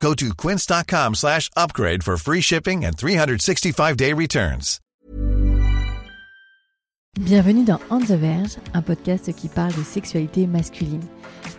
Go to quince.com slash upgrade for free shipping and 365-day returns. Bienvenue dans On the Verge, un podcast qui parle de sexualité masculine.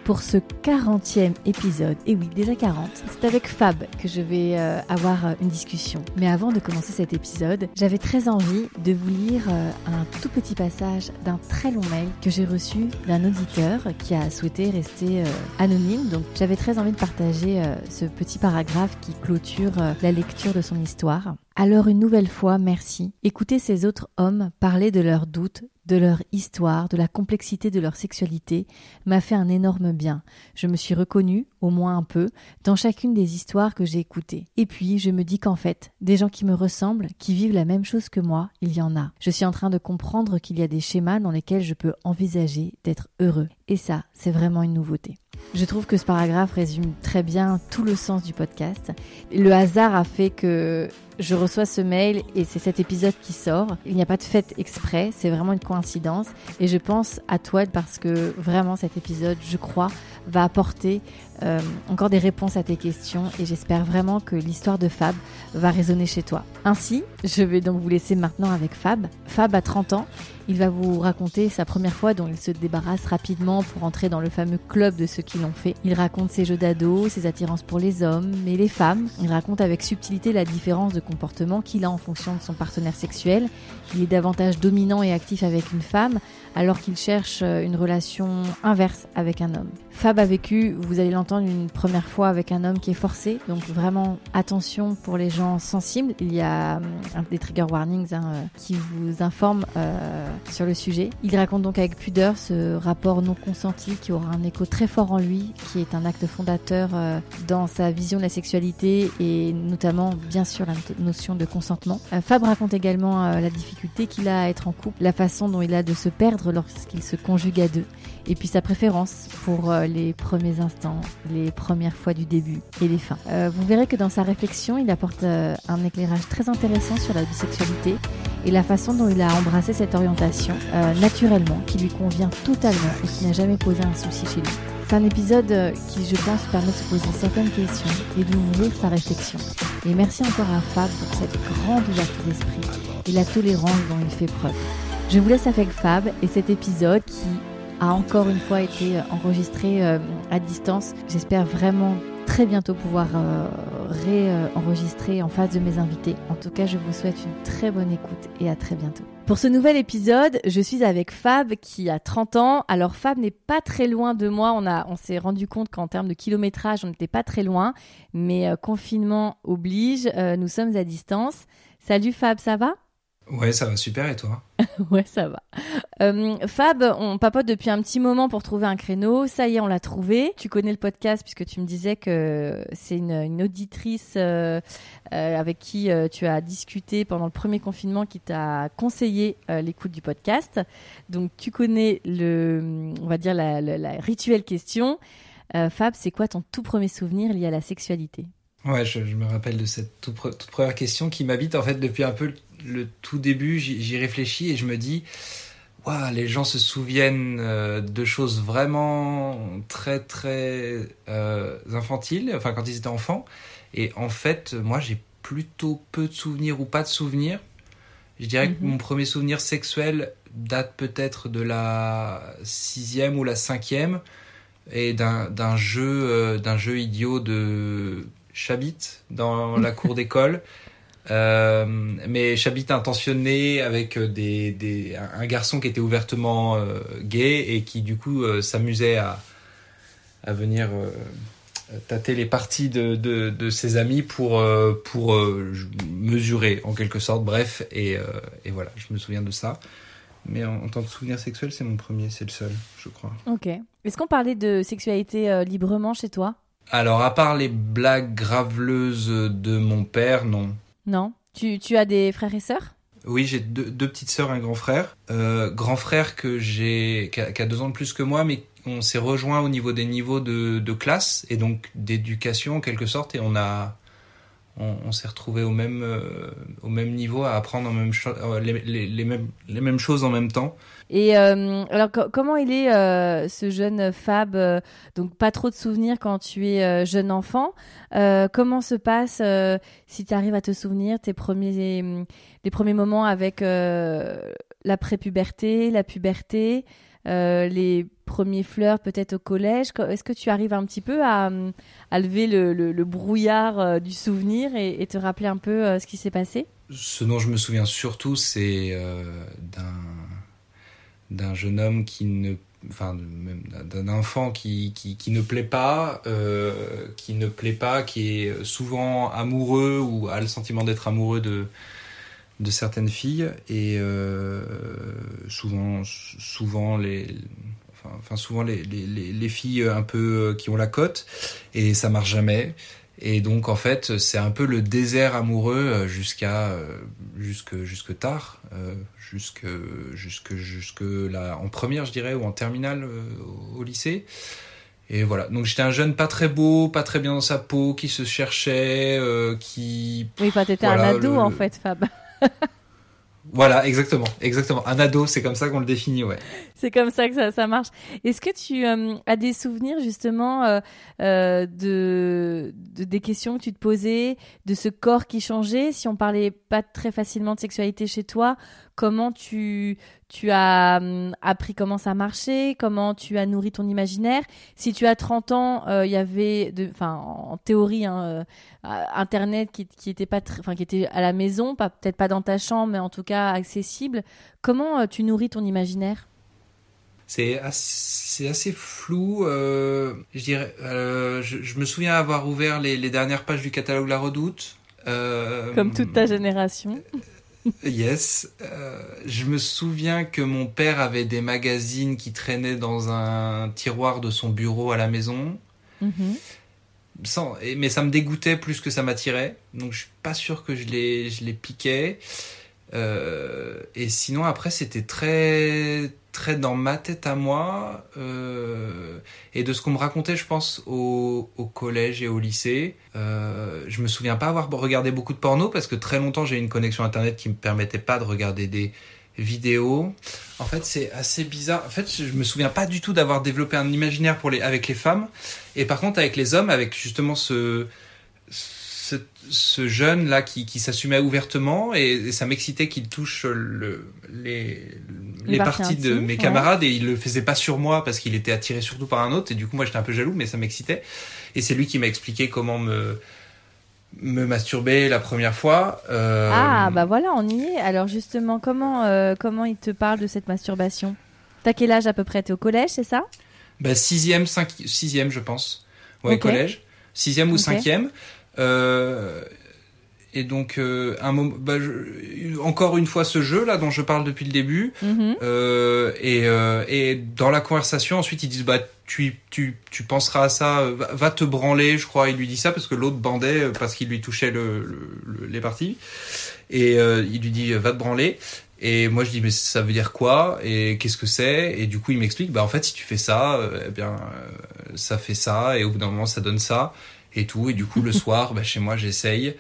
Pour ce 40e épisode, et oui, déjà 40, c'est avec Fab que je vais euh, avoir euh, une discussion. Mais avant de commencer cet épisode, j'avais très envie de vous lire euh, un tout petit passage d'un très long mail que j'ai reçu d'un auditeur qui a souhaité rester anonyme. Donc j'avais très envie de partager ce petit paragraphe qui clôture la lecture de son histoire. Alors une nouvelle fois, merci. Écoutez ces autres hommes parler de leurs doutes, de leur histoire, de la complexité de leur sexualité, m'a fait un énorme bien. Je me suis reconnue, au moins un peu, dans chacune des histoires que j'ai écoutées. Et puis, je me dis qu'en fait, des gens qui me ressemblent, qui vivent la même chose que moi, il y en a. Je suis en train de comprendre qu'il y a des schémas dans lesquels je peux envisager d'être heureux. Et ça, c'est vraiment une nouveauté. Je trouve que ce paragraphe résume très bien tout le sens du podcast. Le hasard a fait que je reçois ce mail et c'est cet épisode qui sort. Il n'y a pas de fête exprès, c'est vraiment une coïncidence. Et je pense à toi parce que vraiment cet épisode, je crois, va apporter euh, encore des réponses à tes questions et j'espère vraiment que l'histoire de Fab va résonner chez toi. Ainsi, je vais donc vous laisser maintenant avec Fab. Fab a 30 ans il va vous raconter sa première fois dont il se débarrasse rapidement pour entrer dans le fameux club de ceux qui l'ont fait. Il raconte ses jeux d'ado, ses attirances pour les hommes, mais les femmes. Il raconte avec subtilité la différence de comportement qu'il a en fonction de son partenaire sexuel. Il est davantage dominant et actif avec une femme, alors qu'il cherche euh, une relation inverse avec un homme. Fab a vécu, vous allez l'entendre une première fois avec un homme qui est forcé, donc vraiment attention pour les gens sensibles. Il y a hum, des trigger warnings hein, euh, qui vous informent euh, sur le sujet. Il raconte donc avec pudeur ce rapport non consenti qui aura un écho très fort en lui, qui est un acte fondateur dans sa vision de la sexualité et notamment bien sûr la notion de consentement. Fab raconte également la difficulté qu'il a à être en couple, la façon dont il a de se perdre lorsqu'il se conjugue à deux, et puis sa préférence pour euh, les premiers instants, les premières fois du début et les fins. Euh, vous verrez que dans sa réflexion, il apporte euh, un éclairage très intéressant sur la bisexualité et la façon dont il a embrassé cette orientation naturellement, qui lui convient totalement et qui n'a jamais posé un souci chez lui. C'est un épisode qui, je pense, permet de se poser certaines questions et d'ouvrir sa réflexion. Et merci encore à Fab pour cette grande ouverture d'esprit et la tolérance dont il fait preuve. Je vous laisse avec Fab et cet épisode qui a encore une fois été euh, enregistré euh, à distance. J'espère vraiment très bientôt pouvoir euh, réenregistrer en face de mes invités. En tout cas, je vous souhaite une très bonne écoute et à très bientôt. Pour ce nouvel épisode, je suis avec Fab qui a 30 ans. Alors Fab n'est pas très loin de moi. On, a, on s'est rendu compte qu'en termes de kilométrage, on n'était pas très loin. Mais confinement oblige, nous sommes à distance. Salut Fab, ça va? Ouais, ça va super et toi? Ouais, ça va. Euh, Fab, on papote depuis un petit moment pour trouver un créneau. Ça y est, on l'a trouvé. Tu connais le podcast puisque tu me disais que c'est une, auditrice euh, euh, avec qui tu as discuté pendant le premier confinement qui t'a conseillé l'écoute du podcast. Donc tu connais le, on va dire la, rituelle question. Fab, c'est quoi ton tout premier souvenir lié à la sexualité? Ouais, je, me rappelle de cette toute, toute première question qui m'habite en fait depuis un peu le tout début, j'y réfléchis et je me dis, waouh, les gens se souviennent euh, de choses vraiment très très euh, infantiles, enfin quand ils étaient enfants. Et en fait, moi j'ai plutôt peu de souvenirs ou pas de souvenirs. Je dirais que mhm. mon premier souvenir sexuel date peut-être de la sixième ou la cinquième et d'un jeu euh, d'un jeu idiot de Chabit dans la cour d'école. Euh, mais j'habite intentionné avec des, des, un garçon qui était ouvertement euh, gay et qui du coup euh, s'amusait à, à venir tâter les parties de, de, de, ses amis pour, pour mesurer en quelque sorte. Bref, et, et voilà, je me souviens de ça. Mais en, tant que souvenir sexuel, c'est mon premier, c'est le seul, je crois. Ok. Est-ce qu'on parlait de sexualité librement chez toi? Alors, à part les blagues graveleuses de mon père, non. Non? Tu, tu as des frères et sœurs? Oui, j'ai deux, petites sœurs, un grand frère. Euh, grand frère que j'ai, qui a, deux ans de plus que moi, mais on s'est rejoint au niveau des niveaux de, de classe et donc d'éducation en quelque sorte, et on a, on, s'est retrouvé au même, euh, au même niveau à apprendre euh, les mêmes, les mêmes choses en même temps. Et euh, alors, co- comment il est euh, ce jeune Fab euh, Donc, pas trop de souvenirs quand tu es jeune enfant. Comment se passe, si tu arrives à te souvenir, tes premiers, les premiers moments avec la prépuberté, la puberté, les premiers fleurs peut-être au collège? Co- Est-ce que tu arrives un petit peu à, à lever le, brouillard du souvenir et, te rappeler un peu ce qui s'est passé? Ce dont je me souviens surtout, c'est d'un d'un jeune homme qui ne, enfin d'un enfant qui, qui ne plaît pas, euh, qui ne plaît pas, qui est souvent amoureux ou a le sentiment d'être amoureux de certaines filles. Et euh, souvent les, les, les filles un peu euh, qui ont la cote. Et ça marche jamais et donc en fait c'est un peu le désert amoureux euh, jusqu'à euh, jusque jusque tard euh, jusque jusque jusque là en première je dirais ou en terminale au, lycée et voilà donc j'étais un jeune pas très beau pas très bien dans sa peau qui se cherchait euh, qui Oui, enfin, t'étais Voilà, un ado le- en fait, Fab. voilà exactement exactement. Un ado c'est comme ça qu'on le définit ouais. C'est comme ça que ça, ça marche. Est-ce que tu euh, as des souvenirs justement euh, euh, de, de- des questions que tu te posais, de ce corps qui changeait? Si on parlait pas très facilement de sexualité chez toi, comment tu tu as hum, appris comment ça marchait Comment tu as nourri ton imaginaire Si tu as 30 ans, euh, il y avait, enfin en théorie, hein, euh, Internet qui qui était pas, enfin qui était à la maison, pas peut-être pas dans ta chambre, mais en tout cas accessible. Comment euh, tu nourris ton imaginaire? C'est assez, flou. euh, je dirais. euh, je, je me souviens avoir ouvert les, les dernières pages du catalogue La Redoute. euh, Comme toute ta génération. Yes. Euh, je me souviens que mon père avait des magazines qui traînaient dans un tiroir de son bureau à la maison. Mhm. Sans, mais ça me dégoûtait plus que ça m'attirait. Donc je suis pas sûr que je les, je les piquais. Euh, et sinon après c'était très très dans ma tête à moi euh, et de ce qu'on me racontait je pense au, collège et au lycée euh, je me souviens pas avoir regardé beaucoup de porno parce que très longtemps j'ai eu une connexion internet qui me permettait pas de regarder des vidéos. En fait c'est assez bizarre. En fait je me souviens pas du tout d'avoir développé un imaginaire pour les avec les femmes. Et par contre avec les hommes avec justement ce, ce jeune là qui, qui s'assumait ouvertement et, et ça m'excitait qu'il touche le, les, les, Les parties de mes ouais. camarades et il le faisait pas sur moi parce qu'il était attiré surtout par un autre et du coup moi j'étais un peu jaloux mais ça m'excitait et c'est lui qui m'a expliqué comment me me masturber la première fois euh, Ah, bah voilà, on y est. Alors justement, comment, euh, comment il te parle de cette masturbation? T'as quel âge à peu près? T'es au collège, c'est ça? Bah, sixième, cinq, sixième, je pense. Ouais, Ok. collège. Sixième ou Ok. cinquième. Euh, et donc, euh, un moment, bah, je- encore une fois, ce jeu-là dont je parle depuis le début. Mhm. Euh, et, euh, et dans la conversation, ensuite, ils disent, bah, tu, tu, tu penseras à ça, euh, va, va te branler, je crois. Il lui dit ça parce que l'autre bandait euh, parce qu'il lui touchait le, le- le- les parties. Et euh, il lui dit, va te branler. Et moi je dis mais ça veut dire quoi? Et qu'est-ce que c'est? Et du coup il m'explique bah en fait si tu fais ça eh bien ça fait ça et au bout d'un moment ça donne ça et tout. Et du coup le soir bah, chez moi j'essaye.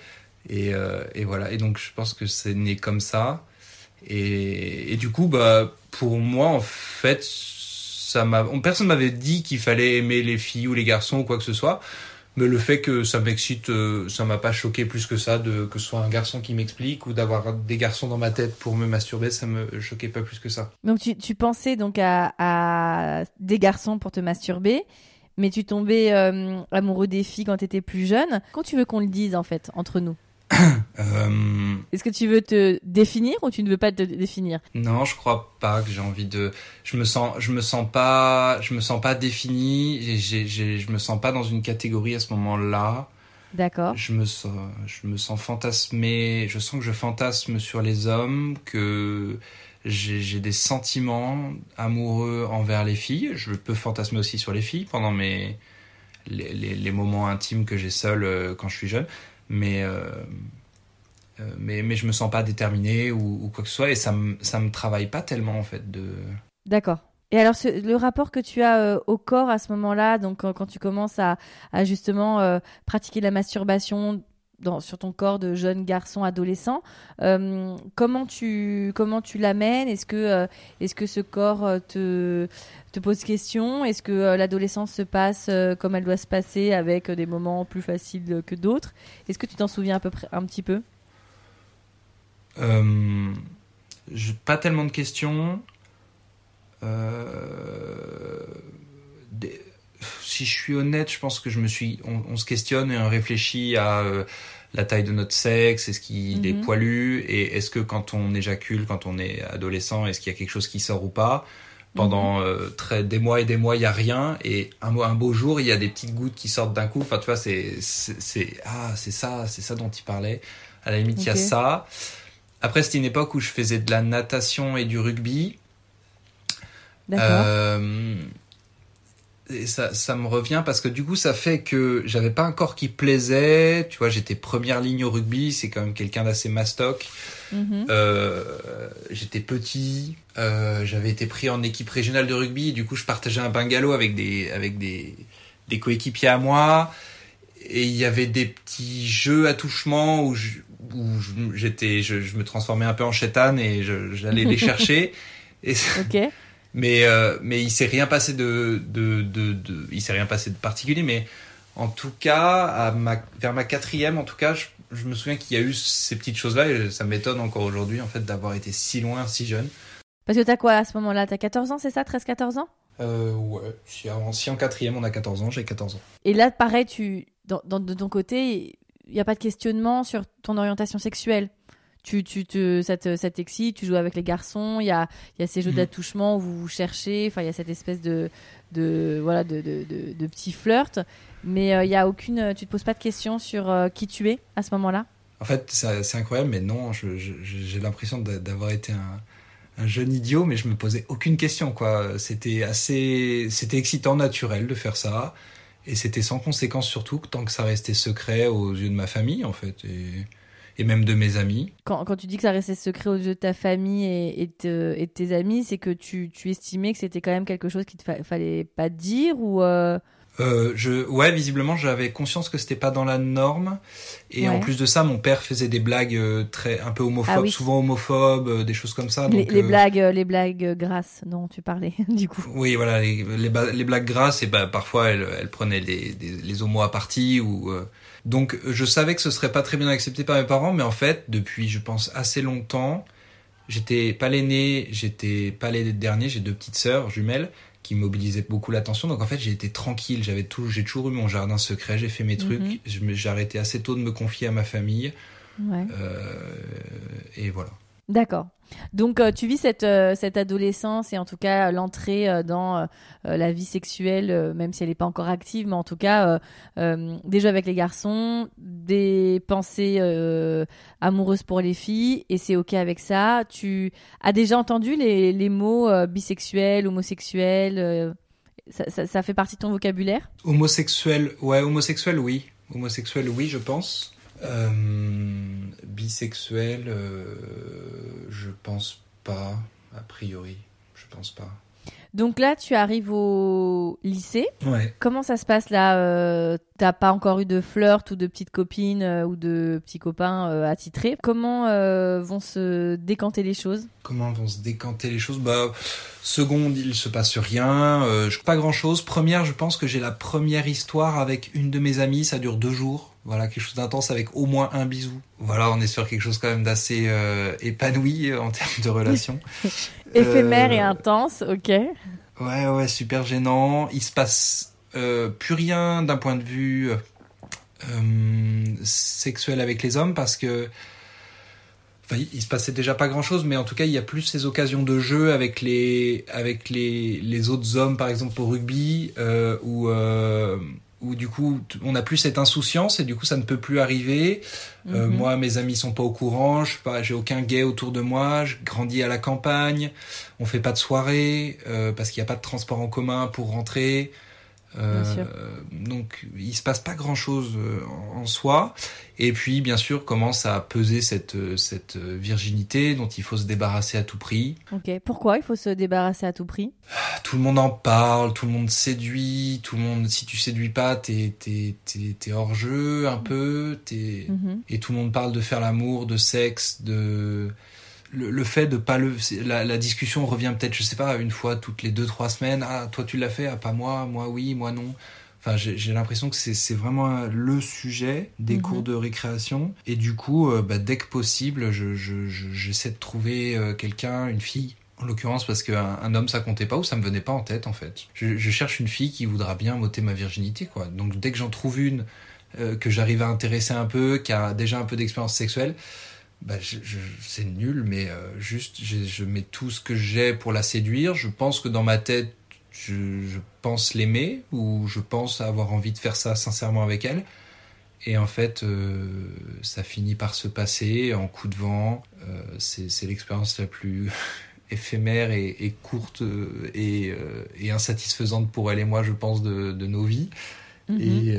Et, euh, et voilà. Et donc je pense que c'est né comme ça. Et, et du coup bah pour moi en fait ça m'a on- personne m'avait dit qu'il fallait aimer les filles ou les garçons ou quoi que ce soit. Mais le fait que ça m'excite, euh, ça m'a pas choqué plus que ça, de que ce soit un garçon qui m'explique ou d'avoir des garçons dans ma tête pour me masturber, ça me choquait pas plus que ça. Donc tu, tu pensais donc à, à des garçons pour te masturber, mais tu tombais euh, amoureux des filles quand t'étais plus jeune. Quand tu veux qu'on le dise en fait entre nous? Euh, Est-ce que tu veux te définir ou tu ne veux pas te définir? Non, je crois pas que j'ai envie de. Je me sens, je me sens pas, je me sens pas défini. et je me sens pas dans une catégorie à ce moment-là. D'accord. Je me sens, je me sens fantasmé. Je sens que je fantasme sur les hommes, que j'ai des sentiments amoureux envers les filles. Je peux fantasmer aussi sur les filles pendant mes les, moments intimes que j'ai seul euh, quand je suis jeune. Mais euh, mais, mais je me sens pas déterminé ou, quoi que ce soit et ça me, ça me travaille pas tellement en fait. D'accord. Et alors, le rapport que tu as euh, au corps à ce moment-là, donc quand, tu commences à, justement euh, pratiquer la masturbation sur ton corps de jeune garçon, adolescent, euh, comment tu comment tu l'amènes? Est-ce que euh, est-ce que ce corps euh, te te pose question? Est-ce que l'adolescence se passe comme elle doit se passer avec des moments plus faciles que d'autres? Est-ce que tu t'en souviens à peu près un petit peu? Pas tellement de questions. Si je suis honnête, je pense que je me suis, on, on se questionne et on réfléchit à euh, la taille de notre sexe, est-ce qu'il est Mhm. poilu et est-ce que quand on éjacule, quand on est adolescent, est-ce qu'il y a quelque chose qui sort ou pas? Pendant euh, très, des mois et des mois, il y a rien. Et un, beau jour, il y a des petites gouttes qui sortent d'un coup. Enfin, tu vois, c'est, c'est, ah, c'est ça, c'est ça dont il parlait. À la limite, il y a ça. Après, c'était une époque où je faisais de la natation et du rugby. D'accord. Euh, et ça, ça me revient parce que du coup, ça fait que j'avais pas un corps qui plaisait. Tu vois, j'étais première ligne au rugby. C'est quand même quelqu'un d'assez mastoc. Mhm. Euh, j'étais petit, euh, j'avais été pris en équipe régionale de rugby, du coup je partageais un bungalow avec des avec des, des coéquipiers à moi, et il y avait des petits jeux à touchement où je- où j'étais je, je me transformais un peu en chétane et j'allais les chercher. Et, Ok. Mais euh, mais il s'est rien passé de de, de, de il s'est rien passé de particulier, mais en tout cas à ma vers ma quatrième en tout cas je, je me souviens qu'il y a eu ces petites choses là et ça m'étonne encore aujourd'hui en fait d'avoir été si loin si jeune. Parce que t'as quoi à ce moment-là? T'as 14 ans, c'est ça? 13-14 ans? Euh, ouais, si en, si en quatrième on a 14 ans, j'ai 14 ans. Et là, pareil, tu, dans, dans- de ton côté, il n'y a pas de questionnement sur ton orientation sexuelle? Tu, tu te, ça te- ça t'excite, tu joues avec les garçons, il y a, il y a ces jeux Mhm. d'attouchement où vous vous cherchez, enfin, il y a cette espèce de, de, voilà, de, de, de, de petit flirt. Mais euh, il y a aucune, tu te poses pas de questions sur euh, qui tu es à ce moment-là? En fait, c'est incroyable, mais non, j'ai l'impression d'a- d'avoir été un, un jeune idiot, mais je me posais aucune question, quoi. C'était assez, c'était excitant, naturel de faire ça, et c'était sans conséquence surtout, tant que ça restait secret aux yeux de ma famille, en fait, et, et même de mes amis. quand, quand tu dis que ça restait secret aux yeux de ta famille et, et, te- et de tes amis, c'est que tu, tu estimais que c'était quand même quelque chose qu'il ne fallait pas dire ou euh, Euh, je, ouais, visiblement, j'avais conscience que c'était pas dans la norme. Et Ouais. en plus de ça, mon père faisait des blagues euh, très, un peu homophobes, Ah oui. souvent homophobes, euh, des choses comme ça. les, donc, les euh, blagues, les blagues grasses dont tu parlais du coup. Oui, voilà, les, les, les blagues grasses, et bah, parfois, elle, elle prenait les, des- les homos à partie. Ou, donc, je savais que ce serait pas très bien accepté par mes parents, mais en fait, depuis, je pense, assez longtemps, j'étais pas l'aîné, j'étais pas les derniers, j'ai deux petites sœurs jumelles qui mobilisaient beaucoup l'attention. Donc, en fait, j'ai été tranquille, j'avais tout, j'ai toujours eu mon jardin secret, j'ai fait mes trucs, me- j'ai arrêté assez tôt de me confier à ma famille, Ouais. euh, et voilà. D'accord. Donc euh, tu vis cette, euh, cette adolescence et en tout cas l'entrée euh, dans euh, euh, la vie sexuelle, même si elle n'est pas encore active, mais en tout cas jeux avec les garçons, des pensées amoureuses pour les filles, et c'est ok avec ça. Tu as déjà entendu les, les mots bisexuel, homosexuel ça, ça- ça fait partie de ton vocabulaire? Homosexuel, ouais, homosexuel, oui. Homosexuel, oui, je pense. Euh, bisexuel, euh, je pense pas, a priori. Je pense pas. Donc là, tu arrives au lycée. Ouais. Comment ça se passe là euh, T'as pas encore eu de flirt ou de petites copines euh, ou de petits copains euh, attitrés? Comment vont se décanter les choses? Comment vont se décanter les choses? Bah, seconde, il se passe rien. Pas grand chose. Première, je pense que j'ai la première histoire avec une de mes amies. Ça dure deux jours. Voilà, quelque chose d'intense avec au moins un bisou. Voilà, on est sur quelque chose quand même d'assez euh, épanoui euh, en termes de relation. Éphémère Euh, et intense, ok. Ouais, ouais, super gênant. Il se passe euh, plus rien d'un point de vue euh, sexuel avec les hommes parce que. Enfin, il- il se passait déjà pas grand chose, mais en tout cas, il y a plus ces occasions de jeu avec les, avec les, les autres hommes, par exemple au rugby, euh, où, euh, où du coup, on n'a plus cette insouciance et du coup, ça ne peut plus arriver. Euh, Mhm. Moi, mes amis sont pas au courant, je j'ai aucun gay autour de moi, je grandis à la campagne, on fait pas de soirée euh, parce qu'il n'y a pas de transport en commun pour rentrer. Euh, donc il se passe pas grand chose en, en soi. Et puis bien sûr commence à peser cette euh, cette euh, virginité dont il faut se débarrasser à tout prix. Ok. Pourquoi il faut se débarrasser à tout prix? Tout le monde en parle, tout le monde séduit, tout le monde. Si tu séduis pas, t'es t'es t'es hors jeu un peu. T'es Mhm. et tout le monde parle de faire l'amour, de sexe, de le, le fait de pas le la, la discussion revient peut-être je sais pas une fois toutes les deux trois semaines. Ah toi tu l'as fait? Ah pas moi. Moi oui. Moi non. Enfin j'ai j'ai l'impression que c'est c'est vraiment le sujet des Mhm. cours de récréation. Et du coup euh, bah, dès que possible je je- je- j'essaie de trouver euh, quelqu'un une fille en l'occurrence parce qu'un un homme ça comptait pas ou ça me venait pas en tête en fait. Je, je cherche une fille qui voudra bien m'ôter ma virginité quoi. Donc dès que j'en trouve une euh, que j'arrive à intéresser un peu, qui a déjà un peu d'expérience sexuelle, bah, je, je- c'est nul, mais euh, juste, je, je mets tout ce que j'ai pour la séduire. Je pense que dans ma tête, je, pense l'aimer, ou je pense avoir envie de faire ça sincèrement avec elle. Et en fait, euh, ça finit par se passer en coup de vent. Euh, c'est, l'expérience la plus éphémère et, et courte et, et insatisfaisante pour elle et moi, je pense, de, de nos vies. Mhm. Et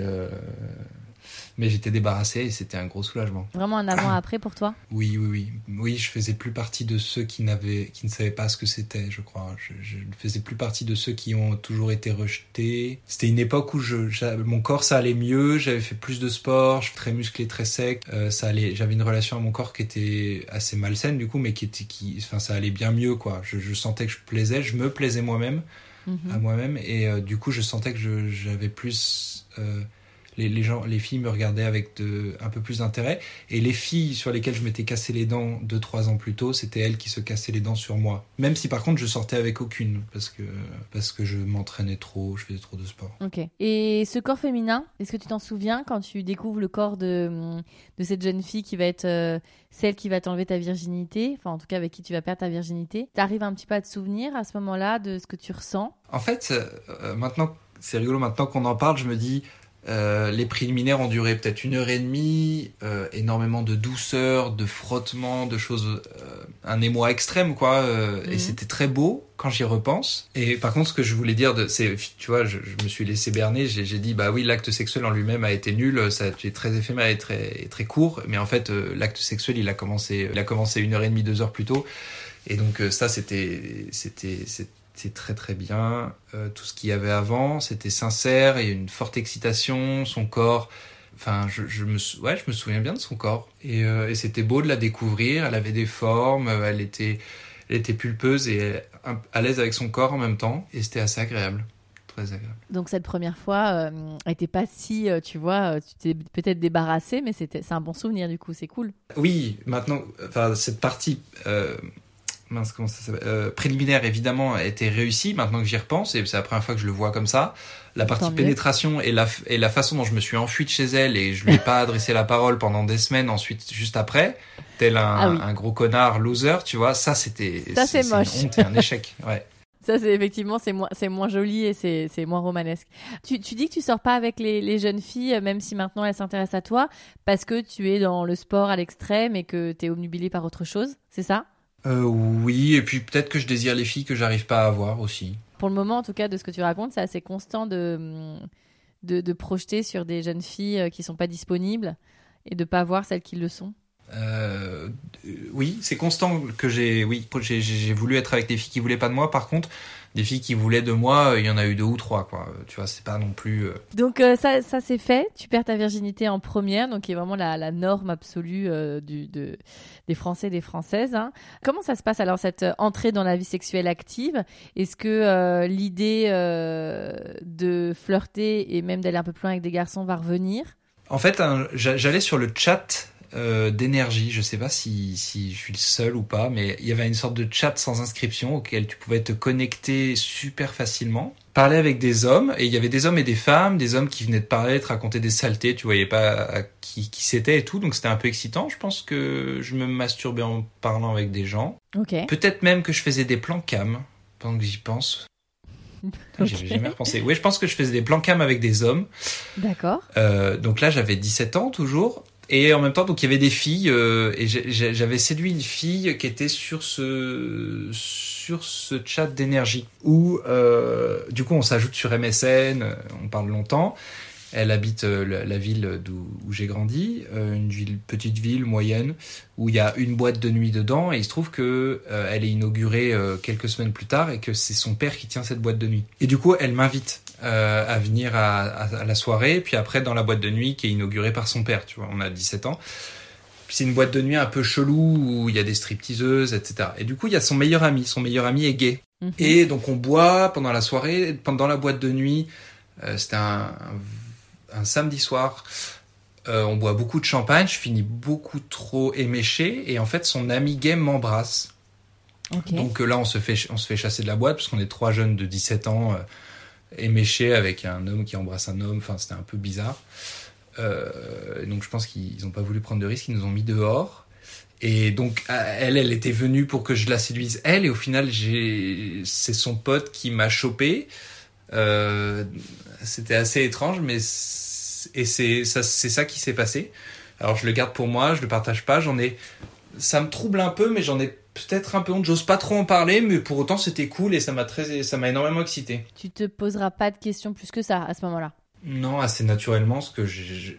mais j'étais débarrassé et c'était un gros soulagement. Vraiment un avant-après pour toi? Oui, oui, oui. Oui, je faisais plus partie de ceux qui n'avaient, qui ne savaient pas ce que c'était, je crois. Je, ne faisais plus partie de ceux qui ont toujours été rejetés. C'était une époque où je, mon corps ça allait mieux, j'avais fait plus de sport, je suis très musclé, très sec. Euh, ça allait, j'avais une relation à mon corps qui était assez malsaine du coup, mais qui était, qui, enfin, ça allait bien mieux quoi. Je, je sentais que je plaisais, je me plaisais moi-même Mhm. à moi-même et euh, du coup je sentais que j'avais plus euh, les, les gens les filles me regardaient avec de, un peu plus d'intérêt. Et les filles sur lesquelles je m'étais cassé les dents deux trois ans plus tôt c'était elles qui se cassaient les dents sur moi. Même si par contre je sortais avec aucune parce que parce que je m'entraînais trop je faisais trop de sport. Ok. Et ce corps féminin, est-ce que tu t'en souviens quand tu découvres le corps de, de cette jeune fille qui va être euh, celle qui va t'enlever ta virginité, enfin en tout cas avec qui tu vas perdre ta virginité? T'arrives un petit peu à te souvenir à ce moment-là de ce que tu ressens? En fait, euh, maintenant, c'est rigolo, maintenant qu'on en parle, je me dis, euh, les préliminaires ont duré peut-être une heure et demie, euh, énormément de douceur, de frottement, de choses, euh, un émoi extrême, quoi. euh, Mhm. Et c'était très beau quand j'y repense. Et par contre, ce que je voulais dire, c'est, tu vois, je, je me suis laissé berner, j'ai, dit, bah oui, l'acte sexuel en lui-même a été nul, ça a été très éphémère et très, et très court, mais en fait, l'acte sexuel, il a commencé, il a commencé une heure et demie, deux heures plus tôt. Et donc ça, c'était, c'était, c'était très très bien. Euh, tout ce qu'il y avait avant, c'était sincère, il y a une forte excitation, son corps. Enfin, je, je me, ouais, je me souviens bien de son corps. Et, euh, et c'était beau de la découvrir. Elle avait des formes, euh, elle était, elle était pulpeuse et à l'aise avec son corps en même temps. Et c'était assez agréable, très agréable. Donc cette première fois, euh, elle était pas si, euh, tu vois, tu t'es peut-être débarrassé, mais c'était, c'est un bon souvenir du coup, c'est cool. Oui, maintenant, enfin, cette partie, euh, mince, comment ça s'appelle, euh, préliminaire, évidemment, a été réussie, maintenant que j'y repense, et c'est la première fois que je le vois comme ça. La Tant partie mieux. pénétration et la, et la façon dont je me suis enfui de chez elle et je lui ai pas adressé la parole pendant des semaines ensuite, juste après, tel un, Ah oui. un gros connard loser, tu vois, ça c'était, Ça, c'est une moche. honte et un échec, ouais. Ça, c'est effectivement, c'est moins, c'est moins joli et c'est, c'est moins romanesque. Tu, tu dis que tu sors pas avec les, les jeunes filles, même si maintenant elles s'intéressent à toi, parce que tu es dans le sport à l'extrême et que tu es obnubilé par autre chose, c'est ça? Euh, oui, et puis peut-être que je désire les filles que j'arrive pas à avoir aussi. Pour le moment, en tout cas, de ce que tu racontes, c'est assez constant de, de, de projeter sur des jeunes filles euh, qui sont pas disponibles et de pas voir celles qui le sont. Euh, oui, c'est constant que j'ai, oui, j'ai voulu être avec des filles qui voulaient pas de moi. Par contre, des filles qui voulaient de moi, euh, il y en a eu deux ou trois, quoi. Euh, Tu vois, c'est pas non plus. euh, Donc euh, ça, ça c'est fait. Tu perds ta virginité en première, donc qui est vraiment la, la norme absolue euh, du, de, des Français et des Françaises. hein. Comment ça se passe alors cette entrée dans la vie sexuelle active? Est-ce que euh, l'idée de flirter et même d'aller un peu plus loin avec des garçons va revenir? En fait, j'a- j'allais sur le chat euh, d'énergie. Je sais pas si, si je suis le seul ou pas, mais il y avait une sorte de chat sans inscription auquel tu pouvais te connecter super facilement. Parler avec des hommes, et il y avait des hommes et des femmes, des hommes qui venaient te parler, te raconter des saletés, tu voyais pas qui, qui c'était et tout, donc c'était un peu excitant. Je pense que je me masturbais en parlant avec des gens. Ok. Peut-être même que je faisais des plans cam, pendant que j'y pense. Putain, J'y avais Ok. jamais repensé. Oui, je pense que je faisais des plans cam avec des hommes. D'accord. Euh, donc là, j'avais 17 ans toujours. Et en même temps, donc il y avait des filles euh, et j'avais séduit une fille qui était sur ce sur ce chat d'énergie où euh, du coup on s'ajoute sur MSN, on parle longtemps. Elle habite euh, la ville où j'ai grandi, euh, une petite ville moyenne où il y a une boîte de nuit dedans et il se trouve que euh, elle est inaugurée quelques semaines plus tard et que c'est son père qui tient cette boîte de nuit. Et du coup, elle m'invite à venir à, à, la soirée, puis après dans la boîte de nuit qui est inaugurée par son père. Tu vois, on a 17 ans. C'est une boîte de nuit un peu chelou où il y a des stripteaseuses, etc. Et du coup, il y a son meilleur ami. Son meilleur ami est gay. Mhm. Et donc on boit pendant la soirée, pendant la boîte de nuit. C'était un un samedi soir. Euh, on boit beaucoup de champagne, je finis beaucoup trop éméché et en fait son ami gay m'embrasse. Donc euh, là on se fait on se fait chasser de la boîte parce qu'on est trois jeunes de 17 ans euh, éméchés avec un homme qui embrasse un homme. Enfin c'était un peu bizarre. donc je pense qu'ils n'ont pas voulu prendre de risques, ils nous ont mis dehors. Et donc elle, elle était venue pour que je la séduise elle et au final c'est son pote qui m'a chopé. c'était assez étrange mais et c'est ça, ça qui s'est passé. Alors je le garde pour moi, je le partage pas. J'en ai, ça me trouble un peu, mais j'en ai peut-être un peu honte. J'ose pas trop en parler, mais pour autant c'était cool et ça m'a très, ça m'a énormément excité. Tu te poseras pas de questions plus que ça à ce moment-là. Non, assez naturellement, ce que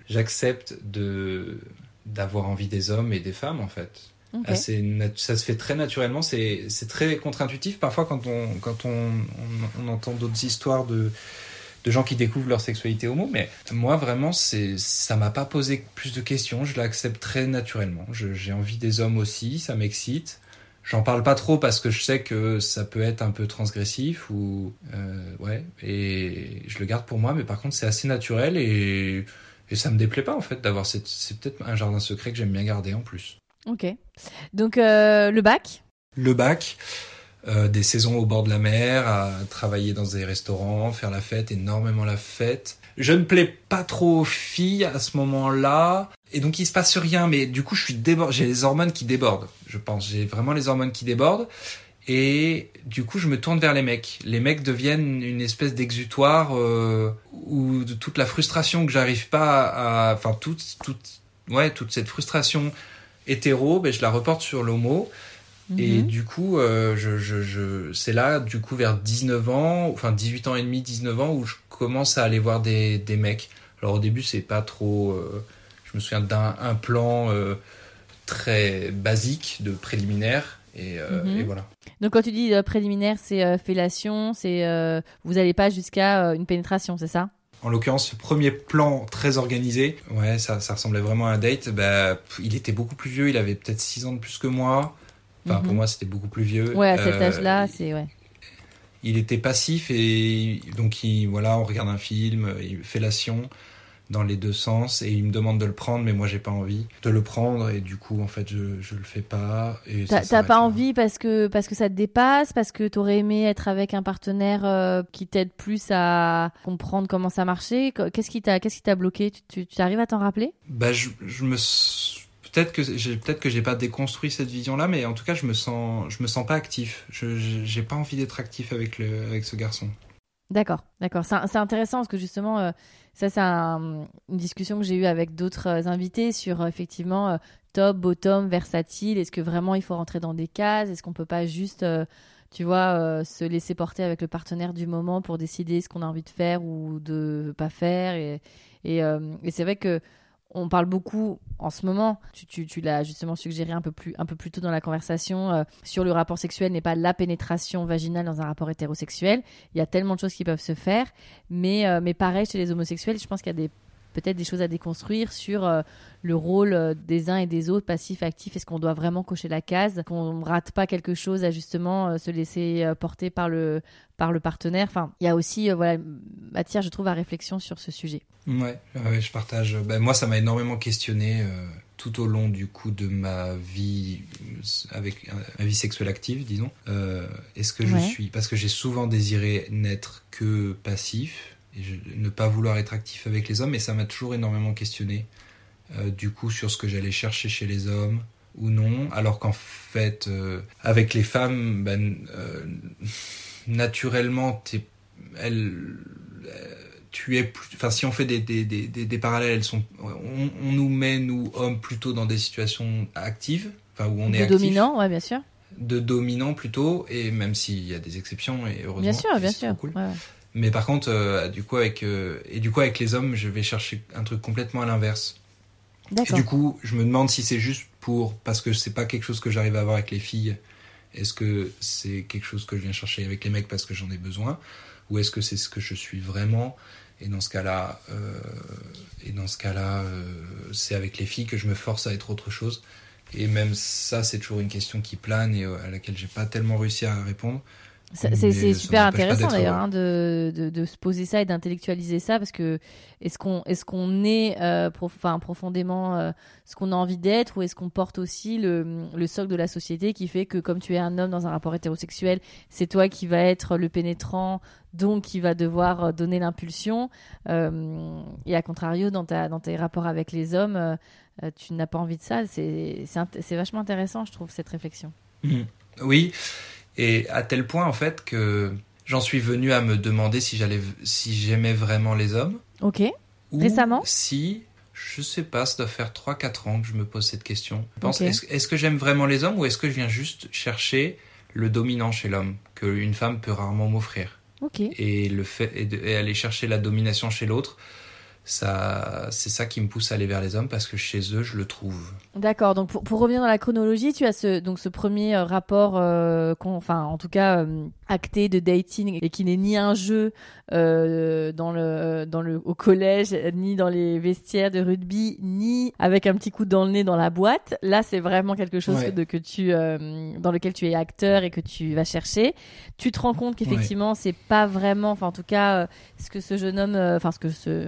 j'accepte de d'avoir envie des hommes et des femmes en fait. Assez, ça se fait très naturellement, c'est très contre-intuitif parfois quand on quand on, on entend d'autres histoires de de gens qui découvrent leur sexualité homo, mais moi vraiment, c'est, ça m'a pas posé plus de questions, je l'accepte très naturellement. j'ai envie des hommes aussi, ça m'excite. J'en parle pas trop parce que je sais que ça peut être un peu transgressif ou euh, ouais, et je le garde pour moi, mais par contre c'est assez naturel et, et ça me déplaît pas en fait d'avoir cette, c'est peut-être un jardin secret que j'aime bien garder en plus. Ok, donc euh, le bac? Le bac. Euh, des saisons au bord de la mer, à travailler dans des restaurants, faire la fête, énormément la fête. Je ne plais pas trop aux filles à ce moment-là, et donc il se passe rien, mais du coup je suis débordé, j'ai les hormones qui débordent, je pense, j'ai vraiment les hormones qui débordent, et du coup je me tourne vers les mecs. Les mecs deviennent une espèce d'exutoire euh, où toute la frustration que j'arrive pas à, enfin toute, toute, ouais, toute cette frustration hétéro, ben, je la reporte sur l'homo. Et mhm. du coup, euh, je, je, je c'est là, du coup, vers 19 ans, enfin 18 ans et demi, 19 ans, où je commence à aller voir des, des mecs. Alors au début, c'est pas trop. Euh, je me souviens d'un un plan euh, très basique de préliminaire. Et, mhm. et, voilà. Donc quand tu dis préliminaire, c'est fellation, c'est vous n'allez pas jusqu'à une pénétration, c'est ça? En l'occurrence, ce premier plan très organisé, ouais, ça, ça ressemblait vraiment à un date. Bah, il était beaucoup plus vieux, il avait peut-être 6 ans de plus que moi. Enfin, pour mhm. moi, c'était beaucoup plus vieux. Ouais, à cet euh, âge-là, c'est ouais. Il était passif et donc il, voilà, on regarde un film, il fait l'action dans les deux sens et il me demande de le prendre mais moi j'ai pas envie de le prendre et du coup en fait je, je le fais pas et t'as pas envie parce que parce que ça te dépasse parce que t'aurais aimé être avec un partenaire euh, qui t'aide plus à comprendre comment ça marchait? Qu'est-ce qui t'a qu'est-ce qui t'a bloqué? Tu, tu arrives à t'en rappeler? Bah je, je me peut-être que j'ai peut-être que j'ai pas déconstruit cette vision là mais en tout cas je me sens je me sens pas actif. Je j'ai pas envie d'être actif avec le avec ce garçon. D'accord d'accord. C'est intéressant parce que justement euh, ça c'est une discussion que j'ai eue avec d'autres euh, invités sur euh, effectivement top bottom versatile est-ce que vraiment il faut rentrer dans des cases? Est-ce qu'on peut pas juste tu vois, se laisser porter avec le partenaire du moment pour décider ce qu'on a envie de faire ou de pas faire? Et c'est vrai que on parle beaucoup en ce moment, tu, l'as justement suggéré un peu plus, un peu plus tôt dans la conversation, euh, sur le rapport sexuel n'est pas la pénétration vaginale dans un rapport hétérosexuel. Il y a tellement de choses qui peuvent se faire, mais, euh, mais pareil chez les homosexuels, je pense qu'il y a des peut-être des choses à déconstruire sur euh, le rôle euh, des uns et des autres, passif, actif. Est-ce qu'on doit vraiment cocher la case? Qu'on ne rate pas quelque chose à justement euh, se laisser porter par le, par le partenaire? Enfin, il y a aussi voilà, matière, je trouve, à réflexion sur ce sujet. Ouais, je partage. Ben, moi, ça m'a énormément questionné tout au long du coup de ma vie avec ma vie sexuelle active, disons. Est-ce que je suis parce que j'ai souvent désiré n'être que passif et ne pas vouloir être actif avec les hommes, et ça m'a toujours énormément questionné, euh, du coup, sur ce que j'allais chercher chez les hommes ou non, alors qu'en fait, euh, avec les femmes, ben, euh, naturellement, es, elles, tu es plus, enfin si on fait des, des, des, des, parallèles, elles sont, on, on, nous met nous hommes plutôt dans des situations actives, enfin où on est de actif, dominant, ouais, bien sûr. de dominant plutôt, et même s'il y a des exceptions et heureusement. Bien sûr, bien sûr. cool. Ouais, ouais. Mais par contre, euh, du coup avec euh, et du coup avec les hommes, je vais chercher un truc complètement à l'inverse. Et du coup, je me demande si c'est juste pour parce que c'est pas quelque chose que j'arrive à avoir avec les filles. Est-ce que c'est quelque chose que je viens chercher avec les mecs parce que j'en ai besoin, ou est-ce que c'est ce que je suis vraiment Et dans ce cas-là, euh, et dans ce cas-là, c'est avec les filles que je me force à être autre chose. Et même ça, c'est toujours une question qui plane et à laquelle j'ai pas tellement réussi à répondre. C'est super intéressant d'ailleurs hein, de, de, de se poser ça et d'intellectualiser ça parce que est-ce qu'on est, qu'on est euh, prof- enfin, profondément euh, ce qu'on a envie d'être ou est-ce qu'on porte aussi le, le socle de la société qui fait que comme tu es un homme dans un rapport hétérosexuel, c'est toi qui va être le pénétrant donc qui va devoir euh, donner l'impulsion euh, et à contrario dans, ta, dans tes rapports avec les hommes tu n'as pas envie de ça. C'est vachement intéressant je trouve cette réflexion. Mhm. Oui, et à tel point en fait que j'en suis venu à me demander si j'allais, si j'aimais vraiment les hommes. ok Ou Récemment Si, je sais pas, ça doit faire 3-4 ans que je me pose cette question. Je pense, est-ce, est-ce que j'aime vraiment les hommes ou est-ce que je viens juste chercher le dominant chez l'homme qu'une femme peut rarement m'offrir? Ok et le fait et, de- et aller chercher la domination chez l'autre, ça, c'est ça qui me pousse à aller vers les hommes parce que chez eux je le trouve. D'accord. Donc pour, pour revenir dans la chronologie, tu as ce donc ce premier euh, rapport, euh, enfin en tout cas euh, acté de dating et qui n'est ni un jeu euh, dans le dans le au collège, ni dans les vestiaires de rugby, ni avec un petit coup dans le nez dans la boîte. Là, c'est vraiment quelque chose Ouais. que, de, que tu euh, dans lequel tu es acteur et que tu vas chercher. Tu te rends compte qu'effectivement c'est pas vraiment, enfin en tout cas euh, ce que ce jeune homme, euh, enfin ce que ce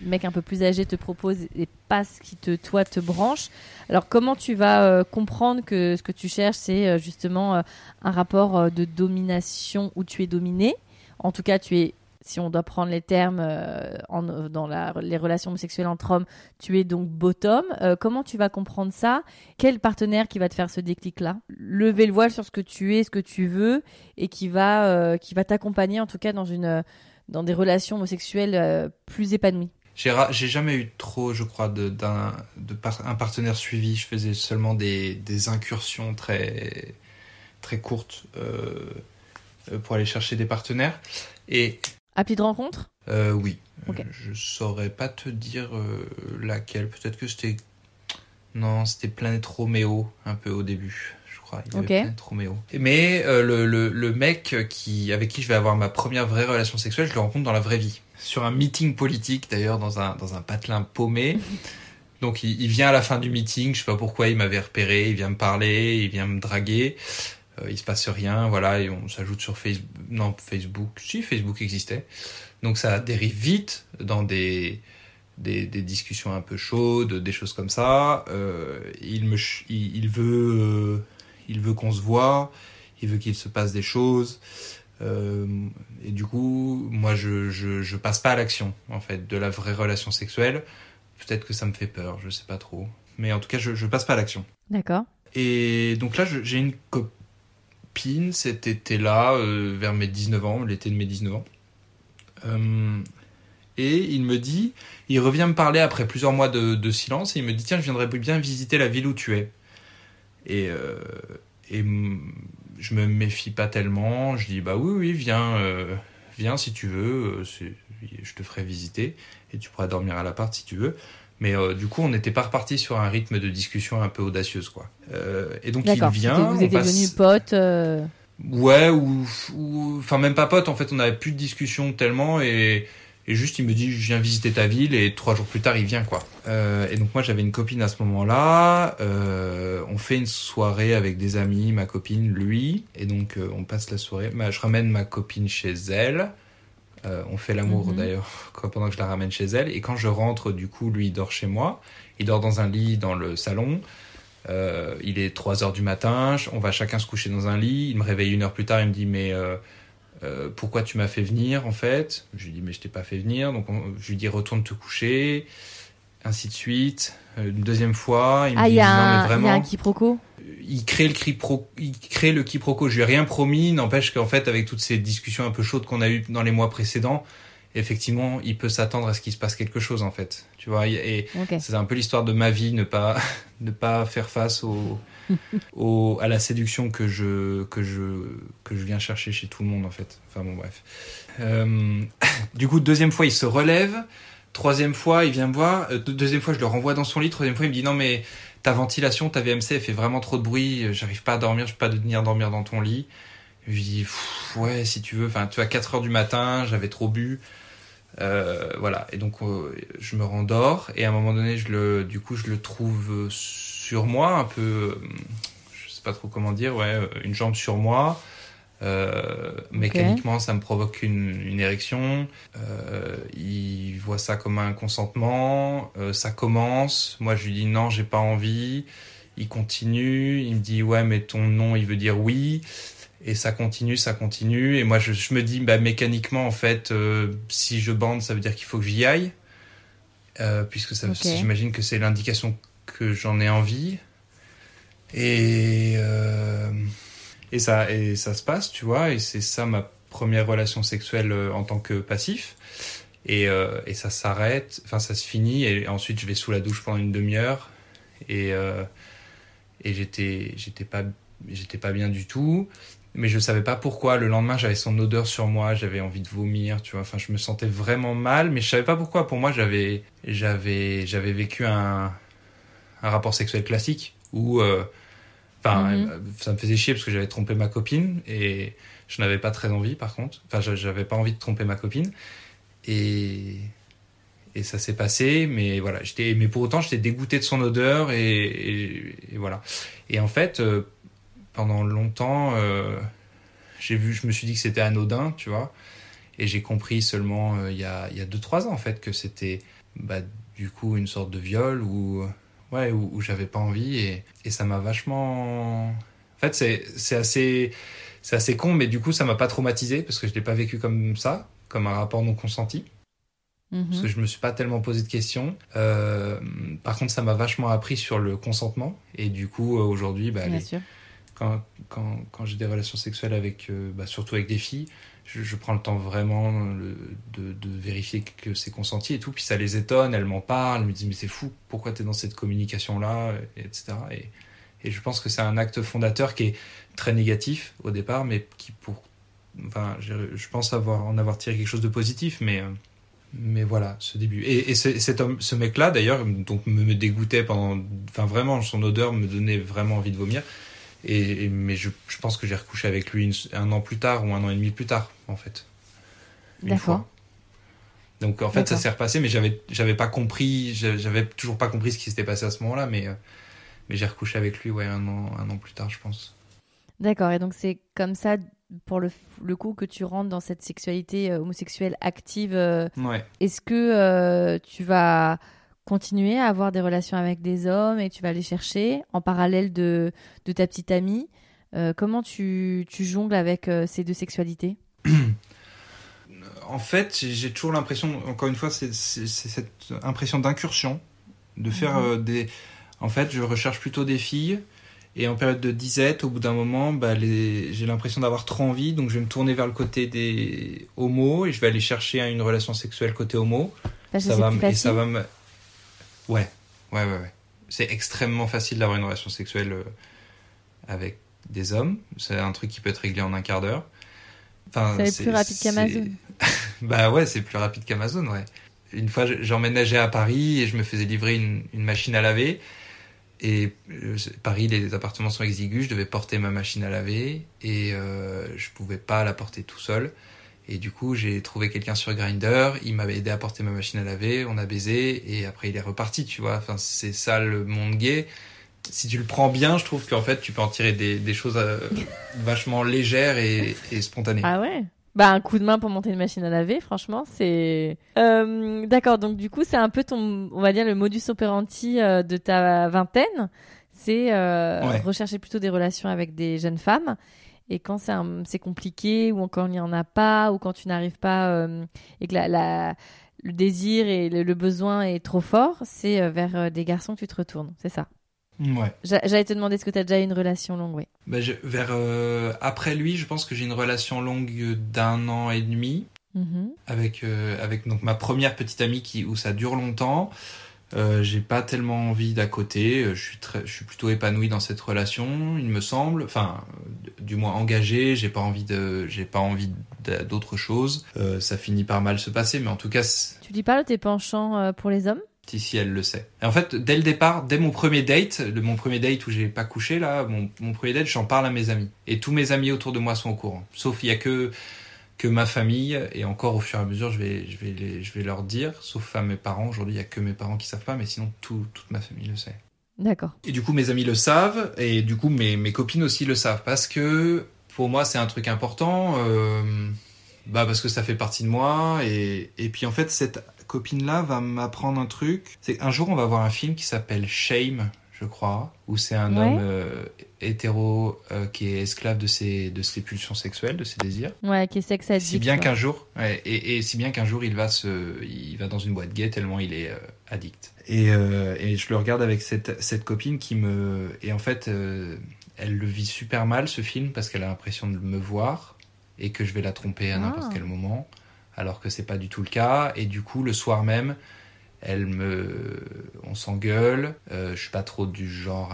mec un peu plus âgé te propose et pas ce qui te toi te branche. Alors comment tu vas euh, comprendre que ce que tu cherches c'est justement un rapport de domination où tu es dominé En tout cas, tu es si on doit prendre les termes euh, dans les relations homosexuelles entre hommes, tu es donc bottom. Euh, comment tu vas comprendre ça? Quel partenaire qui va te faire ce déclic-là? Lever le voile sur ce que tu es, ce que tu veux, et qui va, euh, t'accompagner en tout cas dans, des relations homosexuelles euh, plus épanouies? J'ai, j'ai jamais eu trop, je crois, d'un, un partenaire suivi. Je faisais seulement des, incursions très, courtes pour aller chercher des partenaires. Et Appli de rencontre? euh, oui. Euh, je saurais pas te dire euh, laquelle. Peut-être que c'était. Non, c'était Planète Roméo, un peu au début, je crois. Il y avait Ok. Planète Roméo. Mais euh, le, le, le mec qui, avec qui je vais avoir ma première vraie relation sexuelle, je le rencontre dans la vraie vie. Sur un meeting politique, d'ailleurs, dans un, dans un patelin paumé. Donc il, il vient à la fin du meeting, je sais pas pourquoi, il m'avait repéré, il vient me parler, il vient me draguer. Euh, il se passe rien, voilà, et on s'ajoute sur Facebook. Non, Facebook, si Facebook existait. Donc ça dérive vite dans des, des, des discussions un peu chaudes, des choses comme ça. Euh, il, me, il, il veut, euh, il veut qu'on se voit, il veut qu'il se passe des choses. Et du coup, moi, je, je, je passe pas à l'action, en fait, de la vraie relation sexuelle. Peut-être que ça me fait peur, je sais pas trop. Mais en tout cas, je, je passe pas à l'action. D'accord. Et donc là, j'ai une copine cet été-là, euh, vers mes 19 ans, l'été de mes 19 ans. Euh, et il me dit, il revient me parler après plusieurs mois de, silence, et il me dit, tiens, je viendrais bien visiter la ville où tu es. Et, euh, et je me méfie pas tellement, je dis, bah oui, oui, viens, euh, viens si tu veux, je te ferai visiter, et tu pourras dormir à l'appart si tu veux. Mais euh, du coup, on n'était pas reparti sur un rythme de discussion un peu audacieuse, quoi. Euh, et donc il vient. Vous étiez passe- devenus potes. euh, Ouais, ou, ou- enfin même pas pote. En fait, on n'avait plus de discussion tellement et, et juste il me dit je viens visiter ta ville et trois jours plus tard il vient quoi. Et donc moi j'avais une copine à ce moment-là. On fait une soirée avec des amis, ma copine, lui, et donc on passe la soirée. Je ramène ma copine chez elle. Euh, on fait l'amour Mhm. d'ailleurs pendant que je la ramène chez elle. Et quand je rentre, du coup, lui il dort chez moi. Il dort dans un lit dans le salon. Euh, il est 3 heures du matin, on va chacun se coucher dans un lit. Il me réveille une heure plus tard, il me dit mais euh, pourquoi tu m'as fait venir en fait? Je lui dis mais je t'ai pas fait venir, donc on- je lui dis retourne te coucher, ainsi de suite. Une deuxième fois, il me Ah, dit y, a non un- mais il y a vraiment. un quiproquo? Il crée le quiproquo, il crée le quiproquo. Je lui ai rien promis, n'empêche qu'en fait avec toutes ces discussions un peu chaudes qu'on a eues dans les mois précédents, effectivement, il peut s'attendre à ce qu'il se passe quelque chose en fait. Tu vois, et c'est un peu l'histoire de ma vie, ne pas ne pas faire face au, au à la séduction que je que je que je viens chercher chez tout le monde en fait. Enfin bon bref. Euh, du coup, deuxième fois, il se relève. Troisième fois, il vient me voir. Euh, deux- deuxième fois, je le renvoie dans son lit. Troisième fois, il me dit non mais ta ventilation, ta VMC, elle fait vraiment trop de bruit. J'arrive pas à dormir. Je peux pas venir dormir dans ton lit. Je lui dis ouais si tu veux. Enfin tu vois 4 heures du matin, j'avais trop bu. Euh, voilà et donc euh, je me rendors et à un moment donné je le du coup je le trouve euh, sur moi un peu euh, je sais pas trop comment dire ouais euh, une jambe sur moi euh, mécaniquement ça me provoque une, une érection. Euh, il voit ça comme un consentement. Euh, ça commence. Moi je lui dis non j'ai pas envie. Il continue. Il me dit ouais mais ton nom il veut dire oui. Et ça continue, ça continue. Et moi, je, je me dis, bah, mécaniquement, en fait, si je bande, ça veut dire qu'il faut que j'y aille. Puisque ça, j'imagine que c'est l'indication que j'en ai envie. Et, et, ça, et ça se passe, tu vois. Et c'est ça ma première relation sexuelle euh, en tant que passif. Et, euh, et ça s'arrête, enfin, ça se finit. Et ensuite, je vais sous la douche pendant une demi-heure. Et, euh, et j'étais, j'étais pas, j'étais pas bien du tout mais je savais pas pourquoi. Le lendemain, j'avais son odeur sur moi, j'avais envie de vomir, tu vois. Enfin, je me sentais vraiment mal, mais je savais pas pourquoi. Pour moi, j'avais, j'avais, j'avais vécu un, un rapport sexuel classique où, enfin, Mhm. ça me faisait chier parce que j'avais trompé ma copine et je n'avais pas très envie, par contre. Enfin, j'a- j'avais pas envie de tromper ma copine et et ça s'est passé, mais voilà, j'étais, mais pour autant, j'étais dégoûté de son odeur et, et- et voilà. Et en fait, euh, pendant longtemps, euh, j'ai vu, je me suis dit que c'était anodin, tu vois, et j'ai compris seulement euh, il y a il y a deux trois ans en fait que c'était bah, du coup une sorte de viol ou ouais où, où j'avais pas envie et, et ça m'a vachement. En fait, c'est assez c'est assez con, mais du coup, ça m'a pas traumatisé parce que je l'ai pas vécu comme ça, comme un rapport non consenti Mhm. parce que je me suis pas tellement posé de questions. Euh, par contre, ça m'a vachement appris sur le consentement. Et du coup, euh, aujourd'hui, bah, les- quand, quand j'ai des relations sexuelles avec, euh, bah, surtout avec des filles, je, prends le temps vraiment le- de, vérifier que c'est consenti et tout. Puis ça les étonne, elles m'en parlent, elles me disent mais c'est fou, pourquoi tu es dans cette communication-là, et- etc. Et, je pense que c'est un acte fondateur qui est très négatif au départ, mais qui pour... Enfin, je, pense avoir, en avoir tiré quelque chose de positif, mais... euh, mais voilà, ce début. Et, et ce, cet homme, ce mec-là, d'ailleurs, donc me, me dégoûtait pendant, enfin vraiment, son odeur me donnait vraiment envie de vomir. Et, et- mais je, je pense que j'ai recouché avec lui une- un an plus tard ou un an et demi plus tard, en fait. Une D'accord. fois. Donc en fait, ça s'est repassé, mais j'avais, j'avais pas compris, j'a- j'avais toujours pas compris ce qui s'était passé à ce moment-là, mais, euh, mais j'ai recouché avec lui, ouais, un an, un an plus tard, je pense. D'accord, et donc c'est comme ça, pour le, le coup, que tu rentres dans cette sexualité euh, homosexuelle active. euh, Ouais. Est-ce que euh, tu vas continuer à avoir des relations avec des hommes et tu vas les chercher en parallèle de, de ta petite amie Euh, Comment tu, tu jongles avec euh, ces deux sexualités? En fait, j'ai- toujours l'impression, encore une fois, c'est cette impression d'incursion, de faire Mhm. euh, des. En fait, je recherche plutôt des filles. Et en période de disette, au bout d'un moment, bah, les... j'ai l'impression d'avoir trop envie, donc je vais me tourner vers le côté des homos et je vais aller chercher une relation sexuelle côté homo. Ça va et ça va me. Ouais, ouais, ouais, ouais. C'est extrêmement facile d'avoir une relation sexuelle euh, avec des hommes. C'est un truc qui peut être réglé en un quart d'heure. Enfin, C'est plus rapide qu'Amazon. bah ouais, c'est plus rapide qu'Amazon, ouais. Une fois, je- j'emménageais à Paris et je me faisais livrer une, une machine à laver. Et euh, Paris, les appartements sont exigus, je devais porter ma machine à laver et euh, je pouvais pas la porter tout seul. Et du coup, j'ai trouvé quelqu'un sur Grinder, il m'avait aidé à porter ma machine à laver, on a baisé et après il est reparti, tu vois. Enfin, c'est ça le monde gay. Si tu le prends bien, je trouve qu'en fait, tu peux en tirer des, des choses euh, vachement légères et, et spontanées. Ah ouais? Bah, un coup de main pour monter une machine à laver, franchement, c'est. Euh, D'accord, donc du coup, c'est un peu ton, on va dire, le modus operandi euh, de ta vingtaine. C'est euh, Ouais. rechercher plutôt des relations avec des jeunes femmes. Et quand c'est compliqué, ou quand il n'y en a pas, ou quand tu n'arrives pas, euh, et que la, la- le désir et le, le besoin est trop fort, c'est euh, vers euh, des garçons que tu te retournes, c'est ça. Ouais. J'a- J'allais te demander, est-ce que tu as déjà eu une relation longue, oui. Bah, je- vers euh, après lui, je pense que j'ai une relation longue d'un an et demi. Mhm. avec euh, avec donc ma première petite amie qui où ça dure longtemps. Euh, j'ai pas tellement envie d'à côté. Euh, Je suis très, je suis plutôt épanoui dans cette relation, il me semble. Enfin, du moins engagé. J'ai pas envie de, j'ai pas envie d'a- d'autre chose. Euh, ça finit par mal se passer, mais en tout cas, Tu parles de tes penchants pour les hommes? Si si elle le sait. Et en fait, dès le départ, dès mon premier date, le, mon premier date où j'ai pas couché là, mon, mon premier date, j'en parle à mes amis. Et tous mes amis autour de moi sont au courant. Sauf il y a que que ma famille et encore au fur et à mesure, je vais je vais les- je vais leur dire. Sauf à mes parents. Aujourd'hui, il y a que mes parents qui savent pas, mais sinon tout, toute ma famille le sait. D'accord. Et du coup, mes amis le savent, et du coup, mes, mes copines aussi le savent, parce que pour moi, c'est un truc important, euh, bah parce que ça fait partie de moi, et, et puis en fait, cette copine-là va m'apprendre un truc. C'est un jour, on va voir un film qui s'appelle Shame, je crois, où c'est un Ouais. homme euh, hétéro euh, qui est esclave de ses, de ses pulsions sexuelles, de ses désirs. Ouais, qui est sexe addict. Si bien qu'un jour, ouais, et, et si bien qu'un jour il va se, il va dans une boîte gay tellement il est euh, addict. Et, euh, et je le regarde avec cette, cette copine qui me, et en fait, euh, elle le vit super mal ce film parce qu'elle a l'impression de me voir et que je vais la tromper à n'importe Ah. quel moment, alors que c'est pas du tout le cas. Et du coup, le soir même, elle me, on s'engueule. Euh, je suis pas trop du genre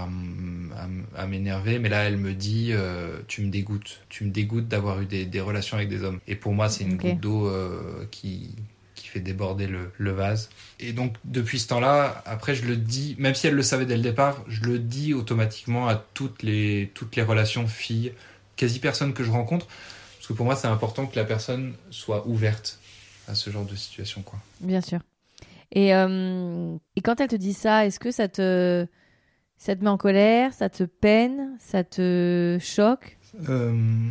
à, m'énerver, mais là, elle me dit, euh, tu me dégoûtes, tu me dégoûtes d'avoir eu des, des relations avec des hommes. Et pour moi, c'est une goutte d'eau euh, qui qui fait déborder le, le vase. Et donc, depuis ce temps-là, après, je le dis, même si elle le savait dès le départ, je le dis automatiquement à toutes les, toutes les relations filles, quasi personne que je rencontre, parce que pour moi, c'est important que la personne soit ouverte à ce genre de situation, quoi. Bien sûr. Et, euh, et quand elle te dit ça, est-ce que ça te, ça te met en colère, ça te peine, ça te choque? Euh,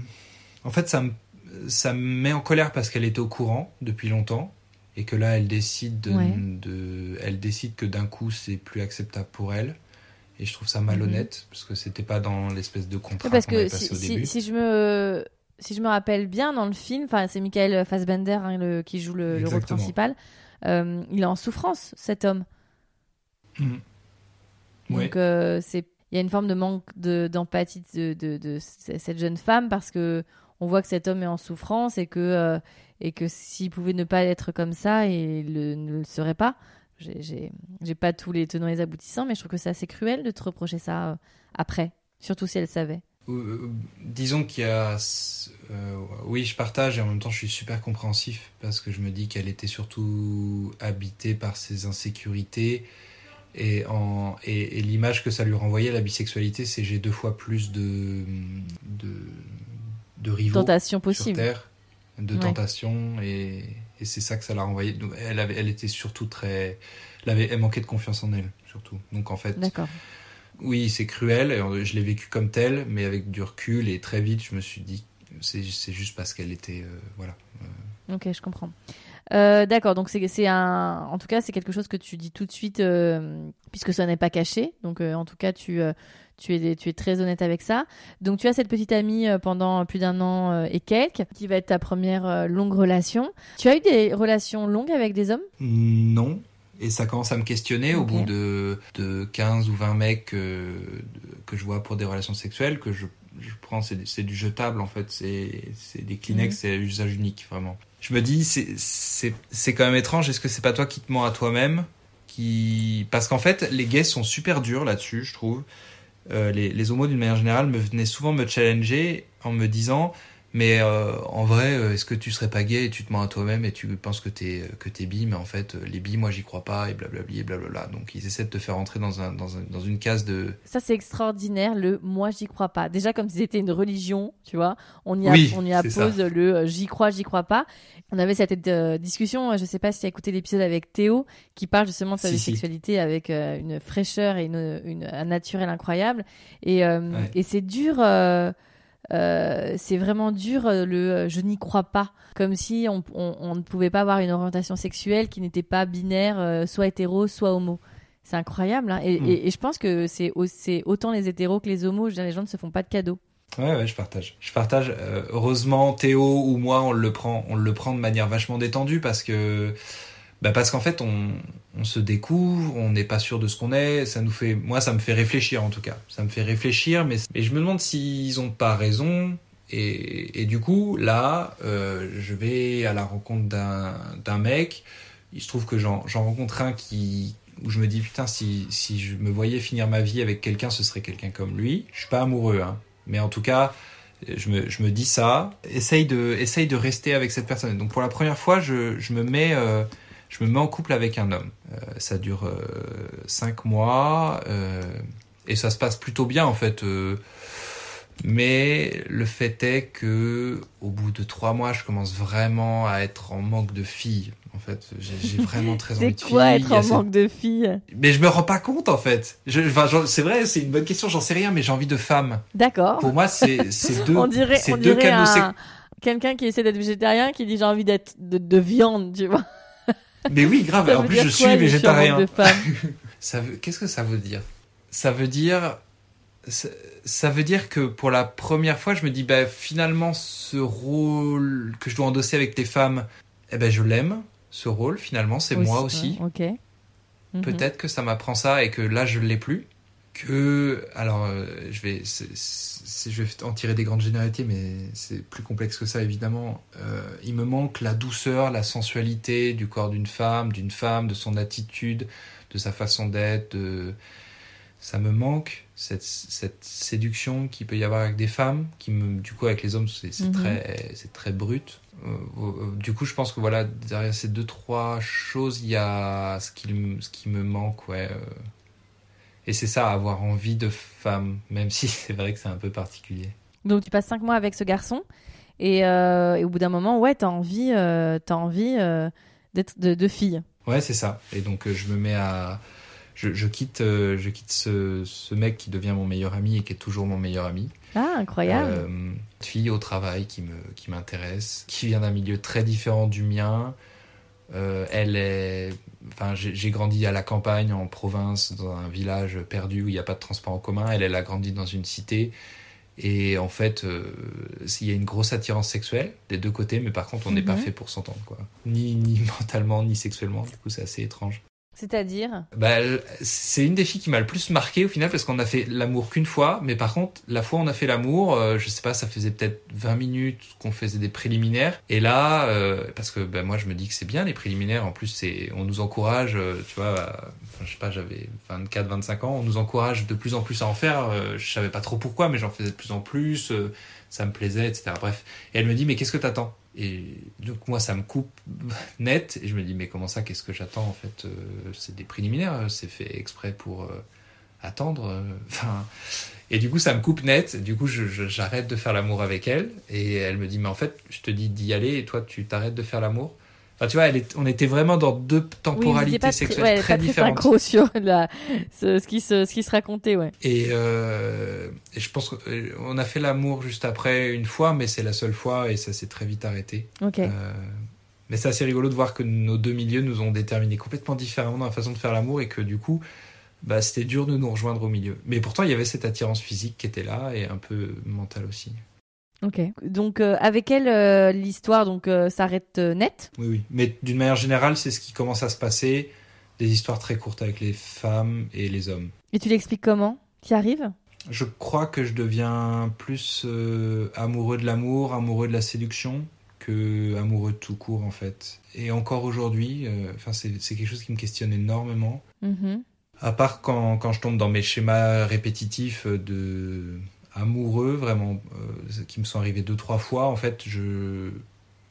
en fait, ça me, ça me met en colère parce qu'elle était au courant depuis longtemps et que là, elle décide de, Ouais. de- elle décide que d'un coup, c'est plus acceptable pour elle. Et je trouve ça malhonnête parce que c'était pas dans l'espèce de contrat Ouais, Parce avait que passé si, au si- début. si je me si je me rappelle bien dans le film, enfin c'est Michael Fassbender hein, le- qui joue le, le rôle principal. Euh, il est en souffrance cet homme. Ouais. Donc euh, c'est il y a une forme de manque de- d'empathie de, de, de c- cette jeune femme parce que on voit que cet homme est en souffrance et que euh, et que s'il pouvait ne pas être comme ça, il le- ne le serait pas. J'ai- pas tous les tenants et les aboutissants, mais je trouve que c'est assez cruel de te reprocher ça après, surtout si elle savait. Euh, disons qu'il y a. euh, oui, je partage et en même temps je suis super compréhensif parce que je me dis qu'elle était surtout habitée par ses insécurités et, en, et, et l'image que ça lui renvoyait, la bisexualité, c'est j'ai deux fois plus de, de, de rivaux Tentation sur possible. Terre, de Ouais. tentations et, et c'est ça que ça l'a renvoyé. Donc, Elle, avait, elle était surtout très. Elle, avait, elle manquait de confiance en elle, surtout. Donc en fait. D'accord. Oui, c'est cruel, et je l'ai vécu comme tel, mais avec du recul, et très vite, je me suis dit, c'est juste parce qu'elle était... euh, voilà. Ok, je comprends. Euh, D'accord, donc c'est c'est un, en tout cas c'est quelque chose que tu dis tout de suite euh, puisque ça n'est pas caché. Donc euh, en tout cas tu euh, tu es tu es très honnête avec ça. Donc tu as cette petite amie euh, pendant plus d'un an euh, et quelques qui va être ta première euh, longue relation. Tu as eu des relations longues avec des hommes? Non, et ça commence à me questionner au bout de, de 15 ou 20 mecs euh, que je vois pour des relations sexuelles, que je, je prends, c'est du jetable en fait, c'est des Kleenex, Mhm. c'est usage unique, vraiment. Je me dis, c'est quand même étrange, est-ce que c'est pas toi qui te mens à toi-même qui... Parce qu'en fait, les gays sont super durs là-dessus, je trouve. Euh, les, les homos, d'une manière générale, me venaient souvent me challenger en me disant mais euh, en vrai, euh, est-ce que tu serais pas gay et tu te mens à toi-même et tu penses que t'es que t'es bi, mais en fait euh, les bi, moi j'y crois pas et blablabli et blablabla. Donc ils essaient de te faire entrer dans un dans, un, dans une case de Ça c'est extraordinaire. Le moi j'y crois pas. Déjà comme si c'était une religion, tu vois, on y Oui, on y appose ça. le euh, j'y crois, j'y crois pas. On avait cette euh, discussion. euh, Je sais pas si tu as écouté l'épisode avec Théo qui parle justement de sa Si, si. bisexualité avec euh, une fraîcheur et une, une- un naturel incroyable. Et, euh, Ouais. et c'est dur. Euh, c'est vraiment dur euh, le euh, je n'y crois pas comme si on, on- on ne pouvait pas avoir une orientation sexuelle qui n'était pas binaire euh, soit hétéro soit homo c'est incroyable hein. et, Mm. et- et je pense que c'est au- c'est autant les hétéros que les homos je veux dire, les gens ne se font pas de cadeaux Ouais, ouais, je partage. Je partage. Euh, heureusement, Théo ou moi, on le prend, on le prend de manière vachement détendue parce que, bah parce qu'en fait, on, on se découvre, on n'est pas sûr de ce qu'on est. Ça nous fait, moi, ça me fait réfléchir en tout cas. Ça me fait réfléchir, mais, mais je me demande s'ils ont pas raison Et, et du coup, là, euh, je vais à la rencontre d'un mec. Il se trouve que j'en rencontre un qui où je me dis putain si si je me voyais finir ma vie avec quelqu'un, ce serait quelqu'un comme lui. Je suis pas amoureux, hein, mais en tout cas, je me je me dis ça. Essaye de essaye de rester avec cette personne. Donc pour la première fois, je je me mets euh, je me mets en couple avec un homme. Euh, ça dure euh, cinq mois euh, et ça se passe plutôt bien en fait. euh, mais le fait est que au bout de trois mois, je commence vraiment à être en manque de filles. En fait, j'ai vraiment très envie C'est de quoi filles. être Il y a en cette- manque de filles? Mais je me rends pas compte en fait. Je, enfin, c'est vrai, c'est une bonne question. J'en sais rien, mais j'ai envie de femmes. D'accord. Pour moi, c'est c'est deux. On dirait, c'est on deux dirait un- quelqu'un qui essaie d'être végétarien qui dit j'ai envie d'être de, de viande, tu vois. Mais oui, grave. Ça en plus, je quoi, suis manque végétarien. veut. Qu'est-ce que ça veut dire? Ça veut dire. Ça, veut dire que pour la première fois, je me dis, bah, finalement, ce rôle que je dois endosser avec les femmes, eh ben, je l'aime. Ce rôle, finalement, c'est moi aussi. Ok. Mhm. Peut-être que ça m'apprend ça et que là je l'ai plus. Que alors euh, je vais je vais en tirer des grandes généralités mais c'est plus complexe que ça évidemment. Euh, il me manque la douceur, la sensualité du corps d'une femme, d'une femme, de son attitude, de sa façon d'être. De... Ça me manque cette, cette séduction qu'il peut y avoir avec des femmes, qui me du coup avec les hommes c'est Mhm. très c'est très brut. Euh, du coup, je pense que voilà, derrière ces deux, trois choses, il y a ce qui, ce qui me manque, ouais. Et c'est ça, avoir envie de femme, même si c'est vrai que c'est un peu particulier. Donc tu passes cinq mois avec ce garçon et, euh, et au bout d'un moment, ouais, t'as envie, euh, envie euh, d'être de, de fille. Ouais, c'est ça. Et donc, euh, je me mets à. Je, je quitte, je quitte ce, ce mec qui devient mon meilleur ami et qui est toujours mon meilleur ami. Ah, incroyable. Une fille au travail qui me qui m'intéresse, qui vient d'un milieu très différent du mien. Elle est, enfin, j'ai grandi à la campagne, en province, dans un village perdu où il n'y a pas de transport en commun. Elle, elle a grandi dans une cité. Et en fait, euh, il y a une grosse attirance sexuelle des deux côtés, mais par contre, on n'est pas Mhm. fait pour s'entendre, quoi. Ni, ni mentalement, ni sexuellement. Du coup, c'est assez étrange. C'est-à-dire Bah, c'est une des filles qui m'a le plus marqué au final parce qu'on a fait l'amour qu'une fois, mais par contre, la fois où on a fait l'amour, euh, je sais pas, ça faisait peut-être 20 minutes qu'on faisait des préliminaires. Et là, euh, parce que bah, moi je me dis que c'est bien les préliminaires, en plus c'est, on nous encourage, euh, tu vois, je sais pas, j'avais 24, 25 ans, on nous encourage de plus en plus à en faire. euh, je savais pas trop pourquoi, mais j'en faisais de plus en plus, ça me plaisait, etc. Bref. Et elle me dit, mais qu'est-ce que t'attends? Et donc moi ça me coupe net et je me dis mais comment ça qu'est-ce que j'attends en fait euh, c'est des préliminaires euh, c'est fait exprès pour euh, attendre et du coup ça me coupe net. Du coup j'arrête de faire l'amour avec elle et elle me dit mais en fait je te dis d'y aller et toi tu t'arrêtes de faire l'amour enfin tu vois elle est, on était vraiment dans deux temporalités pas sexuelles ouais, très pas très différentes synchro sur la, ce, ce qui se, ce qui se racontait, ouais. et, euh, et je pense qu'on a fait l'amour juste après une fois mais c'est la seule fois et ça s'est très vite arrêté Ok. Euh, mais c'est assez rigolo de voir que nos deux milieux nous ont déterminés complètement différemment dans la façon de faire l'amour et que du coup, bah, c'était dur de nous rejoindre au milieu. Mais pourtant, il y avait cette attirance physique qui était là et un peu mentale aussi. Ok. Donc euh, avec elle, euh, l'histoire donc euh, s'arrête euh, net. Oui, oui. Mais d'une manière générale, c'est ce qui commence à se passer. Des histoires très courtes avec les femmes et les hommes. Et tu l'expliques comment? Qui arrive? Je crois que je deviens plus euh, amoureux de l'amour, amoureux de la séduction que amoureux de tout court en fait. Et encore aujourd'hui, enfin c'est c'est quelque chose qui me questionne énormément. Mhm. À part quand, quand je tombe dans mes schémas répétitifs de amoureux, vraiment, euh, qui me sont arrivés deux, trois fois, en fait, je,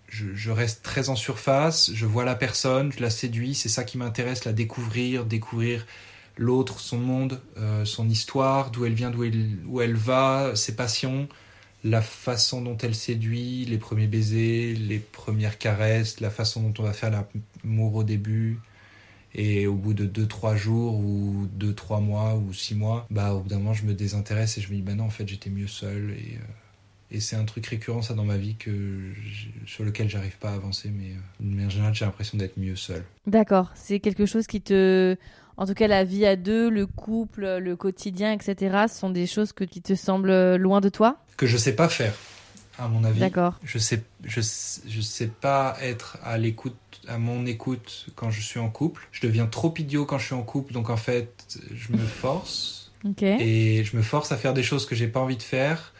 je, reste très en surface, je vois la personne, je la séduis, c'est ça qui m'intéresse, la découvrir, découvrir l'autre, son monde, euh, son histoire, d'où elle vient, d'où elle, où elle va, ses passions, la façon dont elle séduit, les premiers baisers, les premières caresses, la façon dont on va faire l'amour au début, et au bout de 2-3 jours ou 2-3 mois ou 6 mois, bah au bout d'un moment je me désintéresse et je me dis bah non en fait j'étais mieux seul et, euh, et c'est un truc récurrent ça dans ma vie que sur lequel j'arrive pas à avancer mais euh, d'une manière générale j'ai l'impression d'être mieux seul. D'accord. C'est quelque chose qui te, en tout cas la vie à deux, le couple, le quotidien, etc. Ce sont des choses que qui te semblent loin de toi? Que je sais pas faire à mon avis. D'accord. Je sais je, je sais pas être à l'écoute à mon écoute quand je suis en couple. Je deviens trop idiot quand je suis en couple donc en fait je me force Ok. et je me force à faire des choses que j'ai pas envie de faire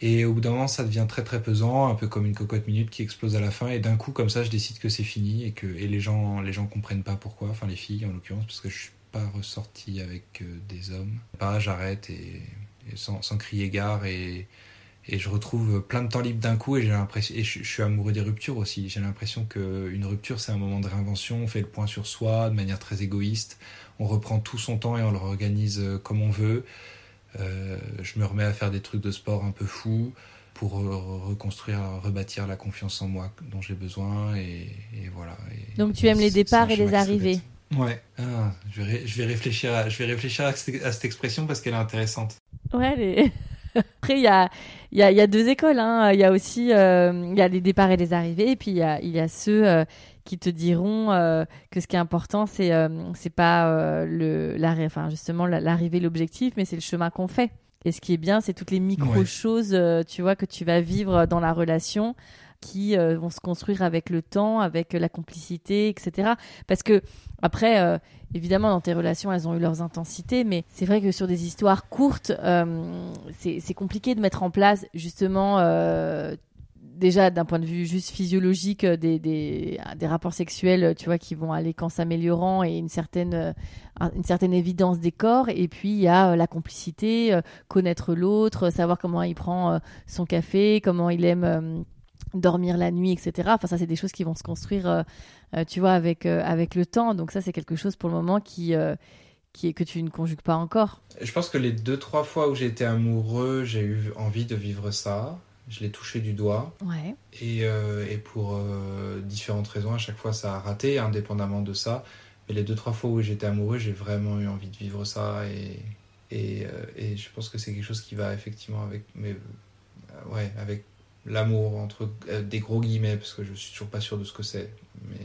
Et au bout d'un moment, ça devient très très pesant, un peu comme une cocotte minute qui explose à la fin. Et d'un coup, comme ça, je décide que c'est fini et que et les gens les gens comprennent pas pourquoi. Enfin, les filles en l'occurrence, parce que je suis pas ressorti avec euh, des hommes. Pas, j'arrête et, et sans, sans, crier gare et, et je retrouve plein de temps libre d'un coup et j'ai l'impression et je, je, suis amoureux des ruptures aussi. J'ai l'impression que une rupture c'est un moment de réinvention. On fait le point sur soi de manière très égoïste. On reprend tout son temps et on le réorganise euh, comme on veut. Euh, je me remets à faire des trucs de sport un peu fous pour reconstruire, rebâtir la confiance en moi dont j'ai besoin et, et voilà. Et, Donc tu aimes les départs et les arrivées. Ouais. Ah, je, vais je vais réfléchir à, je vais réfléchir à cette, à cette expression parce qu'elle est intéressante. Ouais, les... Après, il y a, y, a, y a deux écoles. Hein. Il y a aussi euh, il y a les départs et les arrivées. Et puis, il y a, il y a ceux euh, qui te diront euh, que ce qui est important, c'est euh, c'est pas euh, le, enfin, justement l'arrivée, l'objectif, mais c'est le chemin qu'on fait. Et ce qui est bien, c'est toutes les micro-choses, ouais. tu vois, que tu vas vivre dans la relation qui euh, vont se construire avec le temps, avec la complicité, etc. Parce que après, euh, évidemment, dans tes relations, elles ont eu leurs intensités, mais c'est vrai que sur des histoires courtes, euh, c'est compliqué de mettre en place justement déjà d'un point de vue juste physiologique des, des, des, rapports sexuels tu vois qui vont aller qu'en s'améliorant et une certaine une certaine évidence des corps et puis il y a la complicité connaître l'autre savoir comment il prend son café comment il aime dormir la nuit, etc. Enfin, ça, c'est des choses qui vont se construire, euh, euh, tu vois, avec, euh, avec le temps. Donc ça, c'est quelque chose pour le moment qui, qui est que tu ne conjugues pas encore. Je pense que les deux, trois fois où j'ai été amoureux, j'ai eu envie de vivre ça. Je l'ai touché du doigt. Ouais. Et, et pour différentes raisons, à chaque fois, ça a raté, indépendamment de ça. Mais les deux, trois fois où j'étais amoureux, j'ai vraiment eu envie de vivre ça. Et, et, et je pense que c'est quelque chose qui va effectivement avec... Mais, ouais, avec l'amour entre euh, des gros guillemets parce que je suis toujours pas sûr de ce que c'est.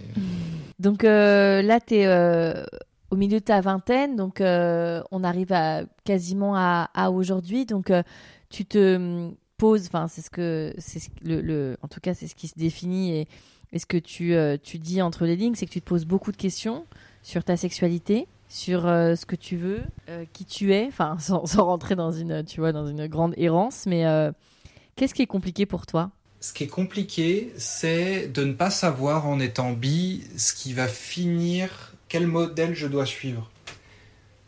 Donc euh, là, tu es euh, au milieu de ta vingtaine, donc on arrive à quasiment à, aujourd'hui. Donc tu te hum, poses, enfin c'est ce que c'est le, en tout cas c'est ce qui se définit et, et ce que tu tu dis entre les lignes, c'est que tu te poses beaucoup de questions sur ta sexualité sur ce que tu veux, qui tu es, enfin sans, rentrer dans une, tu vois, dans une grande errance, mais Qu'est-ce qui est compliqué pour toi? Ce qui est compliqué, c'est de ne pas savoir en étant bi ce qui va finir, quel modèle je dois suivre.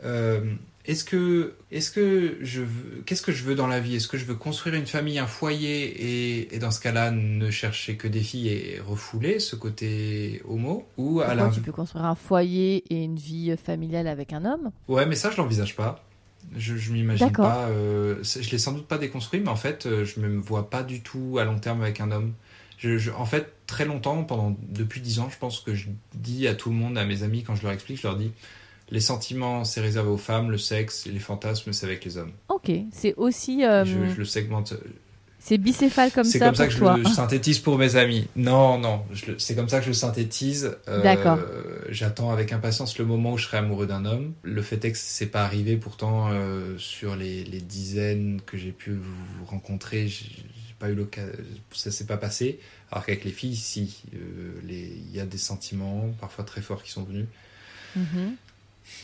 Euh, est-ce que, est-ce que je veux, qu'est-ce que je veux dans la vie? Est-ce que je veux construire une famille, un foyer et, et, dans ce cas-là ne chercher que des filles et refouler ce côté homo? Ou à la... tu peux construire un foyer et une vie familiale avec un homme? Ouais, mais ça je l'envisage pas. Je, je m'imagine pas. Euh, je l'ai sans doute pas déconstruit, mais en fait, euh, je me vois pas du tout à long terme avec un homme. Je, je, en fait, très longtemps, pendant depuis dix ans, je pense que je dis à tout le monde, à mes amis, quand je leur explique, je leur dis les sentiments, c'est réservé aux femmes, le sexe les fantasmes, c'est avec les hommes. Ok, c'est aussi. Euh... Je, je, le segmente. C'est bicéphale comme ça. C'est comme ça que toi. je le synthétise pour mes amis. Non, non, c'est comme ça que je le synthétise. Euh, D'accord. J'attends avec impatience le moment où je serai amoureux d'un homme. Le fait est que c'est pas arrivé. Pourtant, euh, sur les, les, dizaines que j'ai pu vous rencontrer, j'ai pas eu l'occasion. Ça s'est pas passé. Alors qu'avec les filles, si, il euh, y a des sentiments parfois très forts qui sont venus. Mm -hmm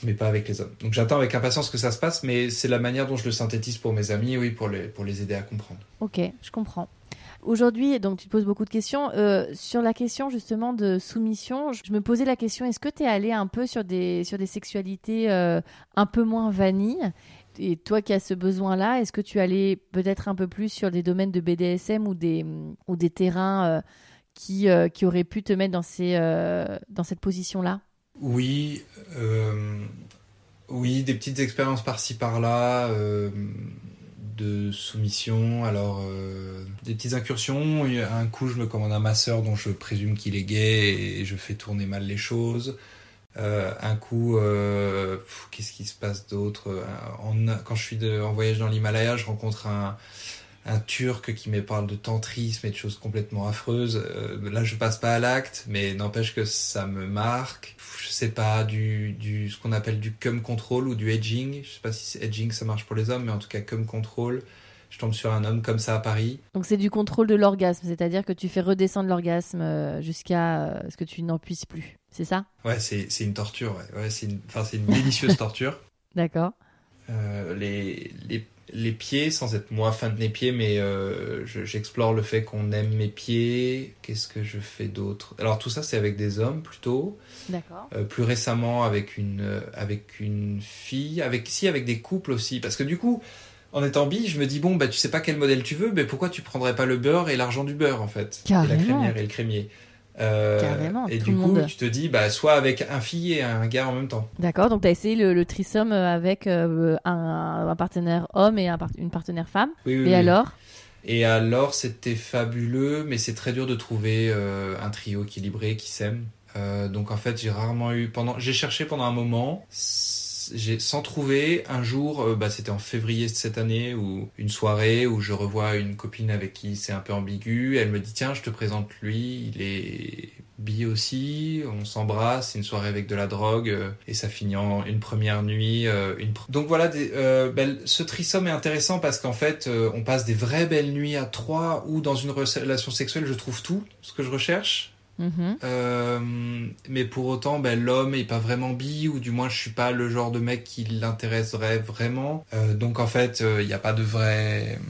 mais pas avec les hommes. Donc j'attends avec impatience que ça se passe, mais c'est la manière dont je le synthétise pour mes amis, oui, pour les, pour les aider à comprendre. Ok, je comprends. Aujourd'hui, donc tu te poses beaucoup de questions. Euh, sur la question justement de soumission, je me posais la question, est-ce que tu es allé un peu sur des, sur des sexualités euh, un peu moins vanille? Et toi qui as ce besoin-là, est-ce que tu allais peut-être un peu plus sur des domaines de BDSM ou des, ou des terrains euh, qui, qui auraient pu te mettre dans, ces, dans cette position-là? Oui, euh, oui, des petites expériences par-ci par-là euh, de soumission. Alors, euh, des petites incursions. Un coup, je me commande un masseur dont je présume qu'il est gay et je fais tourner mal les choses. Un coup, qu'est-ce qui se passe d'autre? Quand je suis en voyage dans l'Himalaya, je rencontre un, un turc qui me parle de tantrisme et de choses complètement affreuses. Là, je passe pas à l'acte, mais n'empêche que ça me marque. Je sais pas, du, du ce qu'on appelle du cum control ou du edging. Je sais pas si edging ça marche pour les hommes, mais en tout cas cum control. Je tombe sur un homme comme ça à Paris. Donc c'est du contrôle de l'orgasme, c'est-à-dire que tu fais redescendre l'orgasme jusqu'à ce que tu n'en puisses plus. C'est ça? Ouais, c'est une torture. Ouais, ouais c'est une, une délicieuse torture. D'accord. Euh, les, les les pieds, sans être moi fan de mes pieds, mais euh, je- j'explore le fait qu'on aime mes pieds. Qu'est-ce que je fais d'autre? Alors tout ça, c'est avec des hommes plutôt. D'accord. Euh, plus récemment, avec une euh, avec une fille, avec si avec des couples aussi, parce que du coup. En étant bi, je me dis bon bah tu sais pas quel modèle tu veux, mais pourquoi tu prendrais pas le beurre et l'argent du beurre en fait, et la Carrément. crémière et le crémier. Euh, Carrément, Et tout du le coup, monde. tu te dis bah soit avec un fille et un gars en même temps. D'accord, donc tu as essayé le, le trisome avec euh, un, un partenaire homme et un une partenaire femme. Oui, oui, Et oui. alors? Et alors, c'était fabuleux, mais c'est très dur de trouver euh, un trio équilibré qui s'aime. Euh, donc en fait, j'ai rarement eu pendant, j'ai cherché pendant un moment, j'ai sans trouver. Un jour, euh, bah, c'était en février de cette année, ou une soirée où je revois une copine avec qui c'est un peu ambigu. Elle me dit tiens, je te présente lui, il est bi aussi, on s'embrasse, une soirée avec de la drogue euh, et ça finit en une première nuit. euh, Donc voilà, des, euh, ben, ce trisome est intéressant parce qu'en fait, on passe des vraies belles nuits à trois ou dans une relation sexuelle, je trouve tout ce que je recherche. Mhm. Euh, mais pour autant, ben, l'homme est pas vraiment bi, ou du moins je suis pas le genre de mec qui l'intéresserait vraiment. Euh, donc en fait, il n'y a pas de vrai euh,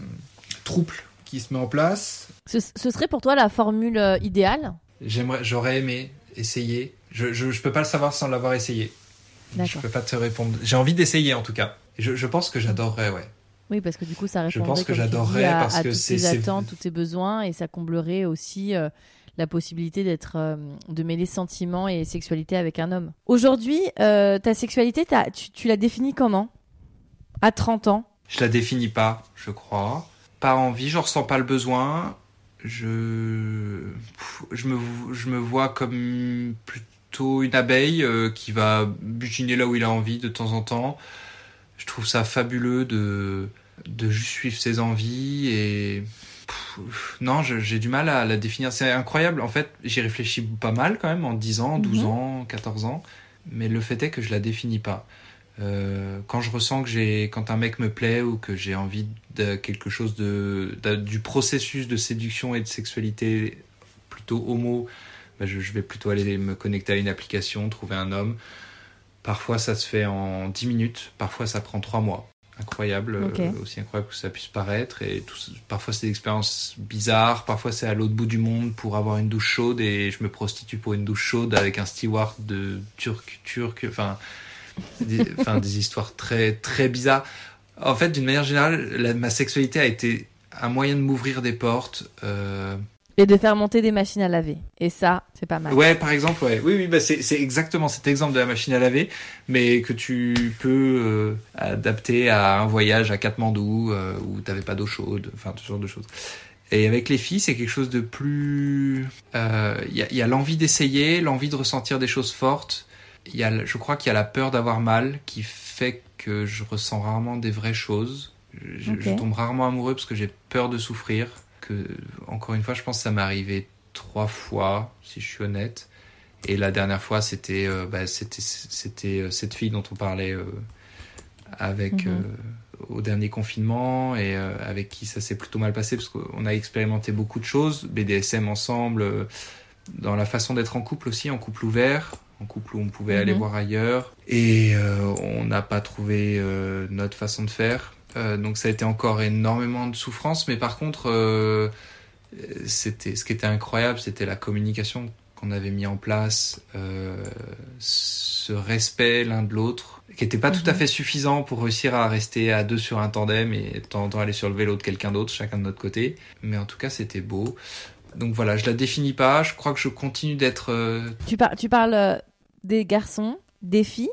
trouble qui se met en place. ce, ce serait pour toi la formule euh, idéale? J'aimerais, j'aurais aimé essayer. Je, je, je peux pas le savoir sans l'avoir essayé. Je D'accord. peux pas te répondre. J'ai envie d'essayer en tout cas. Je, je pense que j'adorerais, ouais. Oui, parce que du coup, ça Je répondrait pense que j'adorerais à, parce à que toutes tes attentes, tous tes besoins, et ça comblerait aussi euh, la possibilité d'être, euh, de mêler sentiments et sexualité avec un homme. Aujourd'hui, euh, ta sexualité, tu, tu la définis comment? À 30 ans? Je la définis pas, je crois. Pas envie, j'en ressens pas le besoin. Je, je me, je me vois comme plutôt une abeille euh, qui va butiner là où il a envie de temps en temps. Je trouve ça fabuleux de, de juste suivre ses envies et non, j'ai du mal à la définir. C'est incroyable. En fait, j'y réfléchis pas mal quand même en 10 ans, 12 Mhm. ans, 14 ans. Mais le fait est que je la définis pas. Euh, quand je ressens que j'ai, quand un mec me plaît ou que j'ai envie de quelque chose de, de- du processus de séduction et de sexualité plutôt homo, bah, je, je vais plutôt aller me connecter à une application, trouver un homme. Parfois ça se fait en 10 minutes, parfois ça prend 3 mois. Incroyable, euh, aussi incroyable que ça puisse paraître. Et tout, parfois c'est des expériences bizarres, parfois c'est à l'autre bout du monde pour avoir une douche chaude et je me prostitue pour une douche chaude avec un steward de turc, turc, enfin des, enfin, des histoires très très bizarres. En fait, d'une manière générale, la- ma sexualité a été un moyen de m'ouvrir des portes. euh, et de faire monter des machines à laver. Et ça, c'est pas mal. Ouais, par exemple, ouais. Oui, oui, bah c'est c'est exactement cet exemple de la machine à laver, mais que tu peux euh, adapter à un voyage à Katmandou euh, où t'avais pas d'eau chaude, enfin ce genre de choses. Et avec les filles, c'est quelque chose de plus. euh, Il y a, il y a l'envie d'essayer, l'envie de ressentir des choses fortes. Il y a, je crois qu'il y a la peur d'avoir mal qui fait que je ressens rarement des vraies choses. Je tombe rarement amoureux parce que j'ai peur de souffrir. Que encore une fois, je pense que ça m'est arrivé trois fois, si je suis honnête. Et la dernière fois, c'était euh, bah, c'était c'était euh, cette fille dont on parlait euh, avec Mhm. euh, au dernier confinement et avec qui ça s'est plutôt mal passé parce qu'on a expérimenté beaucoup de choses, BDSM ensemble, dans la façon d'être en couple aussi, en couple ouvert, en couple où on pouvait Mhm. aller voir ailleurs. Et on n'a pas trouvé notre façon de faire. Euh, donc ça a été encore énormément de souffrance, mais par contre, euh, c'était ce qui était incroyable, c'était la communication qu'on avait mis en place, euh, ce respect l'un de l'autre, qui n'était pas tout à Mhm. fait suffisant pour réussir à rester à deux sur un tandem et de temps en temps aller sur le vélo de quelqu'un d'autre, chacun de notre côté. Mais en tout cas, c'était beau. Donc voilà, je la définis pas. Je crois que je continue d'être. Tu, par- tu parles des garçons, des filles.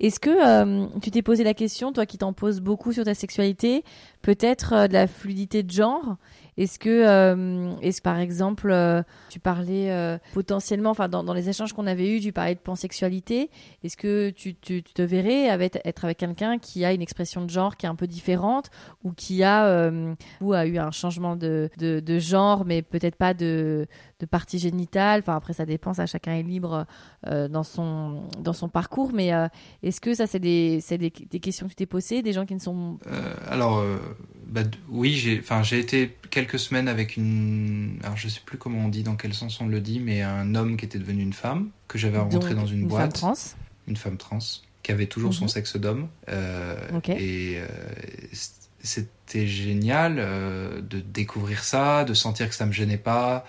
Est-ce que euh, tu t'es posé la question, toi qui t'en poses beaucoup sur ta sexualité, peut-être euh, de la fluidité de genre Est-ce que, euh, est-ce par exemple, euh, tu parlais potentiellement, enfin dans, les échanges qu'on avait eus, tu parlais de pansexualité. Est-ce que tu, te verrais avec, être avec quelqu'un qui a une expression de genre qui est un peu différente ou qui a, ou a eu un changement de, genre, mais peut-être pas de, partie génitale? Enfin après, ça dépend, ça chacun est libre dans son dans son parcours. Mais est-ce que ça c'est des des, des questions que tu t'es posées, des gens qui ne sont alors, bah, oui, j'ai, enfin, j'ai été quelques semaines avec une, alors je sais plus comment on dit, dans quel sens on le dit, mais un homme qui était devenu une femme que j'avais rencontré dans une, femme boîte, trans une femme trans, qui avait toujours son Mhm. sexe d'homme. Euh. Et euh, c'était génial de découvrir ça, de sentir que ça me gênait pas,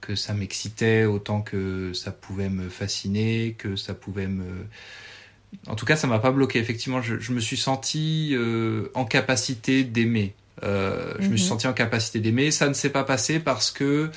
que ça m'excitait autant que ça pouvait me fasciner, que ça pouvait me en tout cas, ça m'a pas bloqué. Effectivement, je, me suis senti euh, en capacité d'aimer. Euh, je me suis mhm. senti en capacité d'aimer. Ça ne s'est pas passé parce que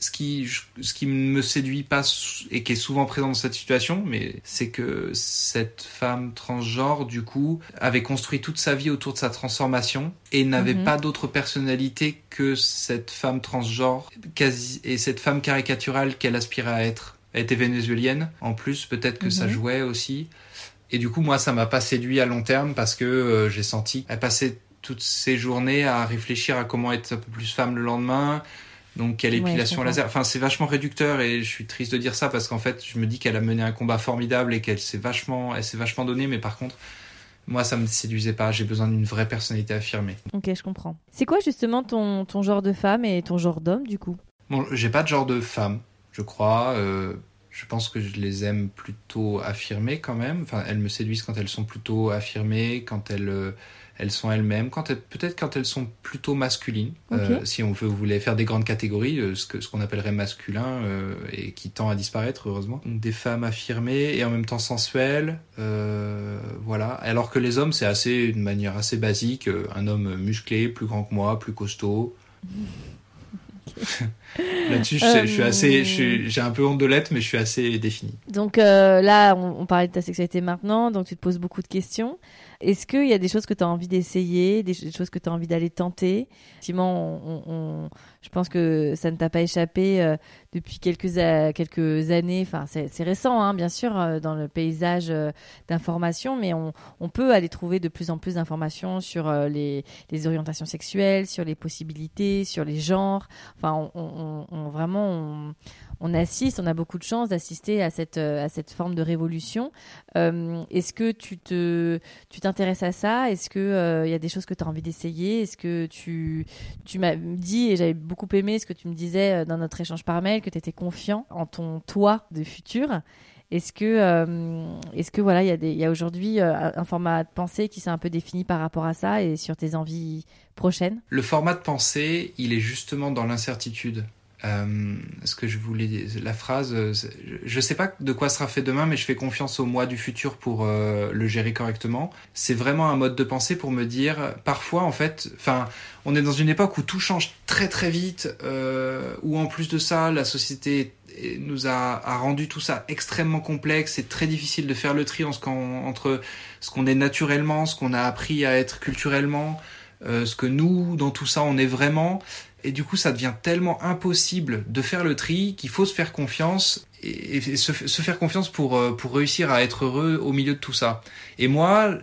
ce qui, ce qui me séduit pas et qui est souvent présent dans cette situation, mais c'est que cette femme transgenre, du coup, avait construit toute sa vie autour de sa transformation et n'avait mhm. pas d'autre personnalité que cette femme transgenre quasi, et cette femme caricaturale qu'elle aspirait à être. Elle était vénézuélienne, en plus, peut-être que ça mhm. jouait aussi. Et du coup, moi, ça m'a pas séduit à long terme parce que euh, j'ai senti elle passait toutes ses journées à réfléchir à comment être un peu plus femme le lendemain. Donc quelle épilation laser. Enfin, c'est vachement réducteur et je suis triste de dire ça parce qu'en fait, je me dis qu'elle a mené un combat formidable et qu'elle s'est vachement, elle s'est vachement donnée. Mais par contre, moi, ça me séduisait pas. J'ai besoin d'une vraie personnalité affirmée. Ok, je comprends. C'est quoi justement ton, ton genre de femme et ton genre d'homme du coup? Bon, j'ai pas de genre de femme, je crois. Euh, je pense que je les aime plutôt affirmées quand même. Enfin, elles me séduisent quand elles sont plutôt affirmées, quand elles, euh, elles sont elles-mêmes, quand peut-être quand elles sont plutôt masculines. Euh, si on veut, voulait faire des grandes catégories, euh, ce que ce qu'on appellerait masculin et qui tend à disparaître heureusement. des femmes affirmées et en même temps sensuelles, voilà. Alors que les hommes, c'est assez d'une manière assez basique, un homme musclé, plus grand que moi, plus costaud. Là-dessus, je, suis assez, j'ai un peu honte de l'être, mais je suis assez défini. Donc euh, là, on, on, parlait de ta sexualité maintenant, donc tu te poses beaucoup de questions. Est-ce qu'il y a des choses que tu as envie d'essayer, des, choses que tu as envie d'aller tenter? Effectivement, je pense que ça ne t'a pas échappé euh, depuis quelques, quelques années. Enfin, c'est récent, hein, bien sûr, euh, dans le paysage euh, d'information, mais on, on, peut aller trouver de plus en plus d'informations sur les, les, orientations sexuelles, sur les possibilités, sur les genres. Enfin, on, vraiment on assiste, on a beaucoup de chance d'assister à cette, à cette forme de révolution. Est-ce que tu te, tu t'intéresses à ça? Est-ce que il euh, y a des choses que tu as envie d'essayer? Est-ce que tu, tu m'as dit et j'avais beaucoup aimé ce que tu me disais dans notre échange par mail que tu étais confiant en ton toi de futur. Est-ce que, est-ce que voilà, il y a, y a aujourd'hui un format de pensée qui s'est un peu défini par rapport à ça et sur tes envies prochaines? Le format de pensée, il est justement dans l'incertitude. Euh, ce que je voulais, la phrase, euh, je sais pas de quoi sera fait demain, mais je fais confiance au moi du futur pour euh, le gérer correctement. C'est vraiment un mode de pensée pour me dire, parfois en fait, enfin, on est dans une époque où tout change très très vite, euh, où en plus de ça, la société nous a, rendu tout ça extrêmement complexe. C'est très difficile de faire le tri entre ce qu'on est naturellement, ce qu'on a appris à être culturellement, ce que nous, dans tout ça, on est vraiment. Et du coup, ça devient tellement impossible de faire le tri qu'il faut se faire confiance et, se, faire confiance pour, euh, pour réussir à être heureux au milieu de tout ça. Et moi,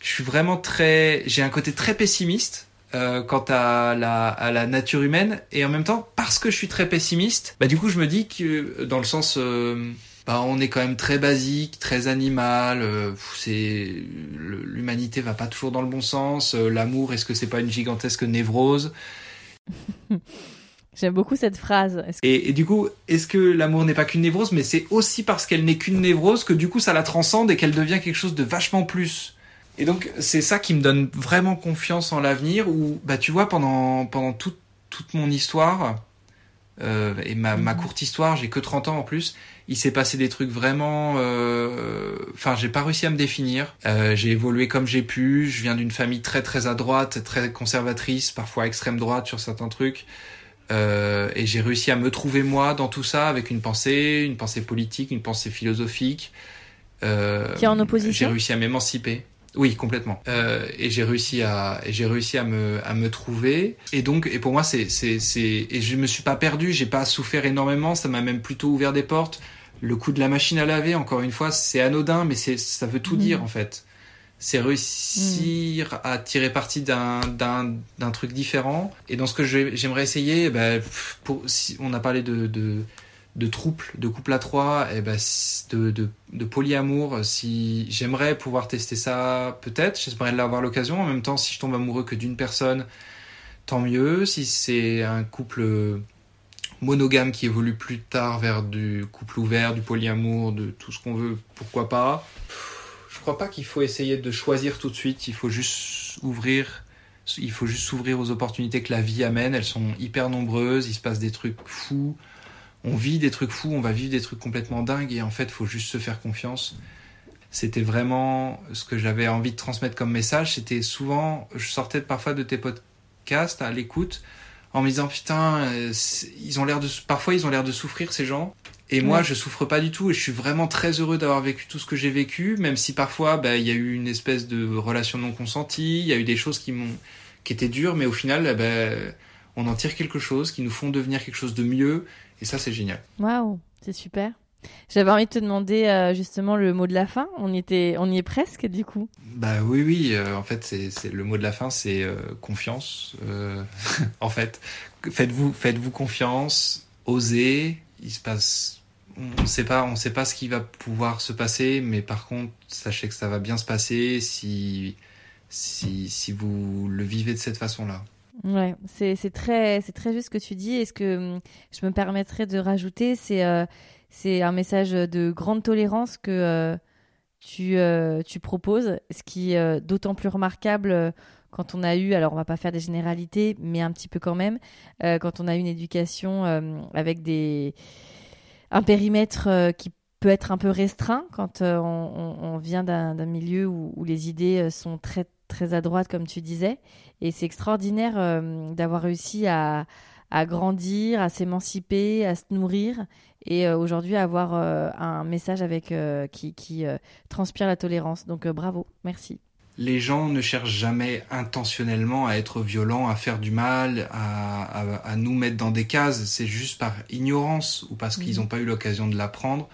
je suis vraiment très, j'ai un côté très pessimiste euh, quant à la, à la nature humaine et en même temps parce que je suis très pessimiste, bah du coup je me dis que dans le sens euh, bah, on est quand même très basique, très animal. Euh, c'est l'humanité va pas toujours dans le bon sens. Euh, l'amour, est-ce que c'est pas une gigantesque névrose? J'aime beaucoup cette phrase. Et, du coup, est-ce que l'amour n'est pas qu'une névrose, mais c'est aussi parce qu'elle n'est qu'une névrose que du coup ça la transcende et qu'elle devient quelque chose de vachement plus. Et donc c'est ça qui me donne vraiment confiance en l'avenir. Où bah tu vois pendant pendant toute toute mon histoire euh, et ma, ma mhm. courte histoire, j'ai que 30 ans en plus. Il s'est passé des trucs vraiment euh, enfin j'ai pas réussi à me définir. Euh, j'ai évolué comme j'ai pu. Je viens d'une famille très très à droite très conservatrice parfois extrême droite sur certains trucs. Euh, et j'ai réussi à me trouver moi dans tout ça avec une pensée une pensée politique une pensée philosophique. Euh, qui est en opposition j'ai réussi à m'émanciper oui, complètement. Euh, et j'ai réussi à, j'ai réussi à me, à me trouver. Et donc, et pour moi, c'est, c'est, c'est, et je me suis pas perdu. J'ai pas souffert énormément. Ça m'a même plutôt ouvert des portes. Le coup de la machine à laver, encore une fois, c'est anodin, mais c'est, ça veut tout mmh. dire en fait. C'est réussir mmh. à tirer parti d'un, d'un, d'un truc différent. Et dans ce que j'aimerais essayer, ben, pour, si on a parlé de, de de de couple à trois, et ben de, de, polyamour. Si j'aimerais pouvoir tester ça, peut-être, j'espérais avoir l'occasion. En même temps, si je tombe amoureux que d'une personne, tant mieux. Si c'est un couple monogame qui évolue plus tard vers du couple ouvert, du polyamour, de tout ce qu'on veut, pourquoi pas? Je crois pas qu'il faut essayer de choisir tout de suite. Il faut juste ouvrir, il faut juste s'ouvrir aux opportunités que la vie amène. Elles sont hyper nombreuses, il se passe des trucs fous. On vit des trucs fous, on va vivre des trucs complètement dingues et en fait, il faut juste se faire confiance. C'était vraiment ce que j'avais envie de transmettre comme message. C'était souvent, je sortais parfois de tes podcasts à l'écoute en me disant putain, euh, ils ont l'air de, parfois ils ont l'air de souffrir ces gens. Et moi, je souffre pas du tout et je suis vraiment très heureux d'avoir vécu tout ce que j'ai vécu, même si parfois, bah, il y a eu une espèce de relation non consentie, il y a eu des choses qui m'ont, qui étaient dures, mais au final, bah, on en tire quelque chose, qui nous font devenir quelque chose de mieux, et ça, c'est génial. Waouh, c'est super. J'avais envie de te demander euh, justement le mot de la fin. On y était, on y est presque du coup. Bah oui, oui. Euh, en fait, c'est le mot de la fin, c'est euh, confiance. en fait, faites-vous, faites-vous confiance, osez. Il se passe, on ne sait pas, on sait pas ce qui va pouvoir se passer, mais par contre, sachez que ça va bien se passer si, si, si vous le vivez de cette façon-là. Ouais, c'est très, juste ce que tu dis. Et ce que hum, je me permettrais de rajouter, c'est c'est un message de grande tolérance que euh, tu, euh, tu proposes, ce qui est euh, d'autant plus remarquable quand on a eu, alors on va pas faire des généralités, mais un petit peu quand même, quand on a eu une éducation avec des, un périmètre qui peut être un peu restreint quand on, vient d'un milieu où, où, les idées sont très très à droite, comme tu disais. Et c'est extraordinaire d'avoir réussi à, à grandir, à s'émanciper, à se nourrir et euh, aujourd'hui avoir euh, un message avec euh, qui, qui transpire la tolérance. Donc bravo, merci. Les gens ne cherchent jamais intentionnellement à être violents, à faire du mal, à, à, nous mettre dans des cases. C'est juste par ignorance ou parce qu'ils n'ont mhm. pas eu l'occasion de l'apprendre.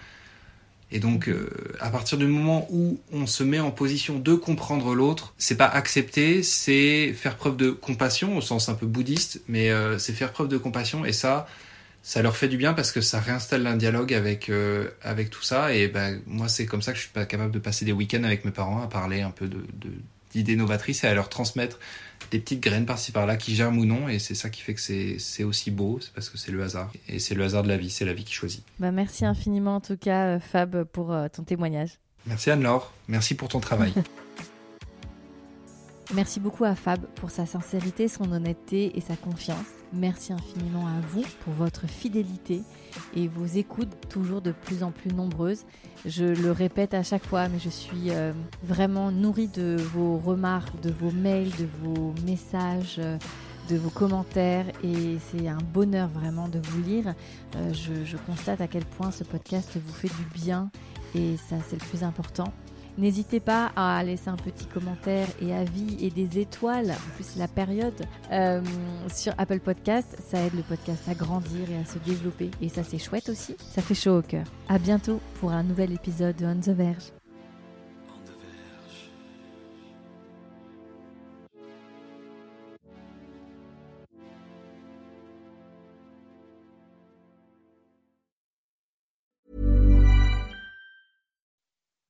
Et donc, euh, à partir du moment où on se met en position de comprendre l'autre, c'est pas accepter, c'est faire preuve de compassion au sens un peu bouddhiste, mais euh, c'est faire preuve de compassion. Et ça, ça leur fait du bien parce que ça réinstalle un dialogue avec euh, avec tout ça. Et ben moi, c'est comme ça que je suis pas capable de passer des week-ends avec mes parents à parler un peu de d'idées novatrices et à leur transmettre des petites graines par-ci par-là qui germent ou non. Et c'est ça qui fait que c'est aussi beau, c'est parce que c'est le hasard. Et c'est le hasard de la vie, c'est la vie qui choisit. Bah merci infiniment en tout cas, euh, Fab, pour euh, ton témoignage. Merci Anne-Laure, merci pour ton travail. Merci beaucoup à Fab pour sa sincérité, son honnêteté et sa confiance. Merci infiniment à vous pour votre fidélité et vos écoutes toujours de plus en plus nombreuses. Je le répète à chaque fois, mais je suis euh, vraiment nourrie de vos remarques, de vos mails, de vos messages, euh, de vos commentaires et c'est un bonheur vraiment de vous lire. Euh, je, je constate à quel point ce podcast vous fait du bien et ça c'est le plus important. N'hésitez pas à laisser un petit commentaire et avis et des étoiles. En plus, la période euh, sur Apple Podcast. Ça aide le podcast à grandir et à se développer. Et ça, c'est chouette aussi. Ça fait chaud au cœur. À bientôt pour un nouvel épisode de On the Verge.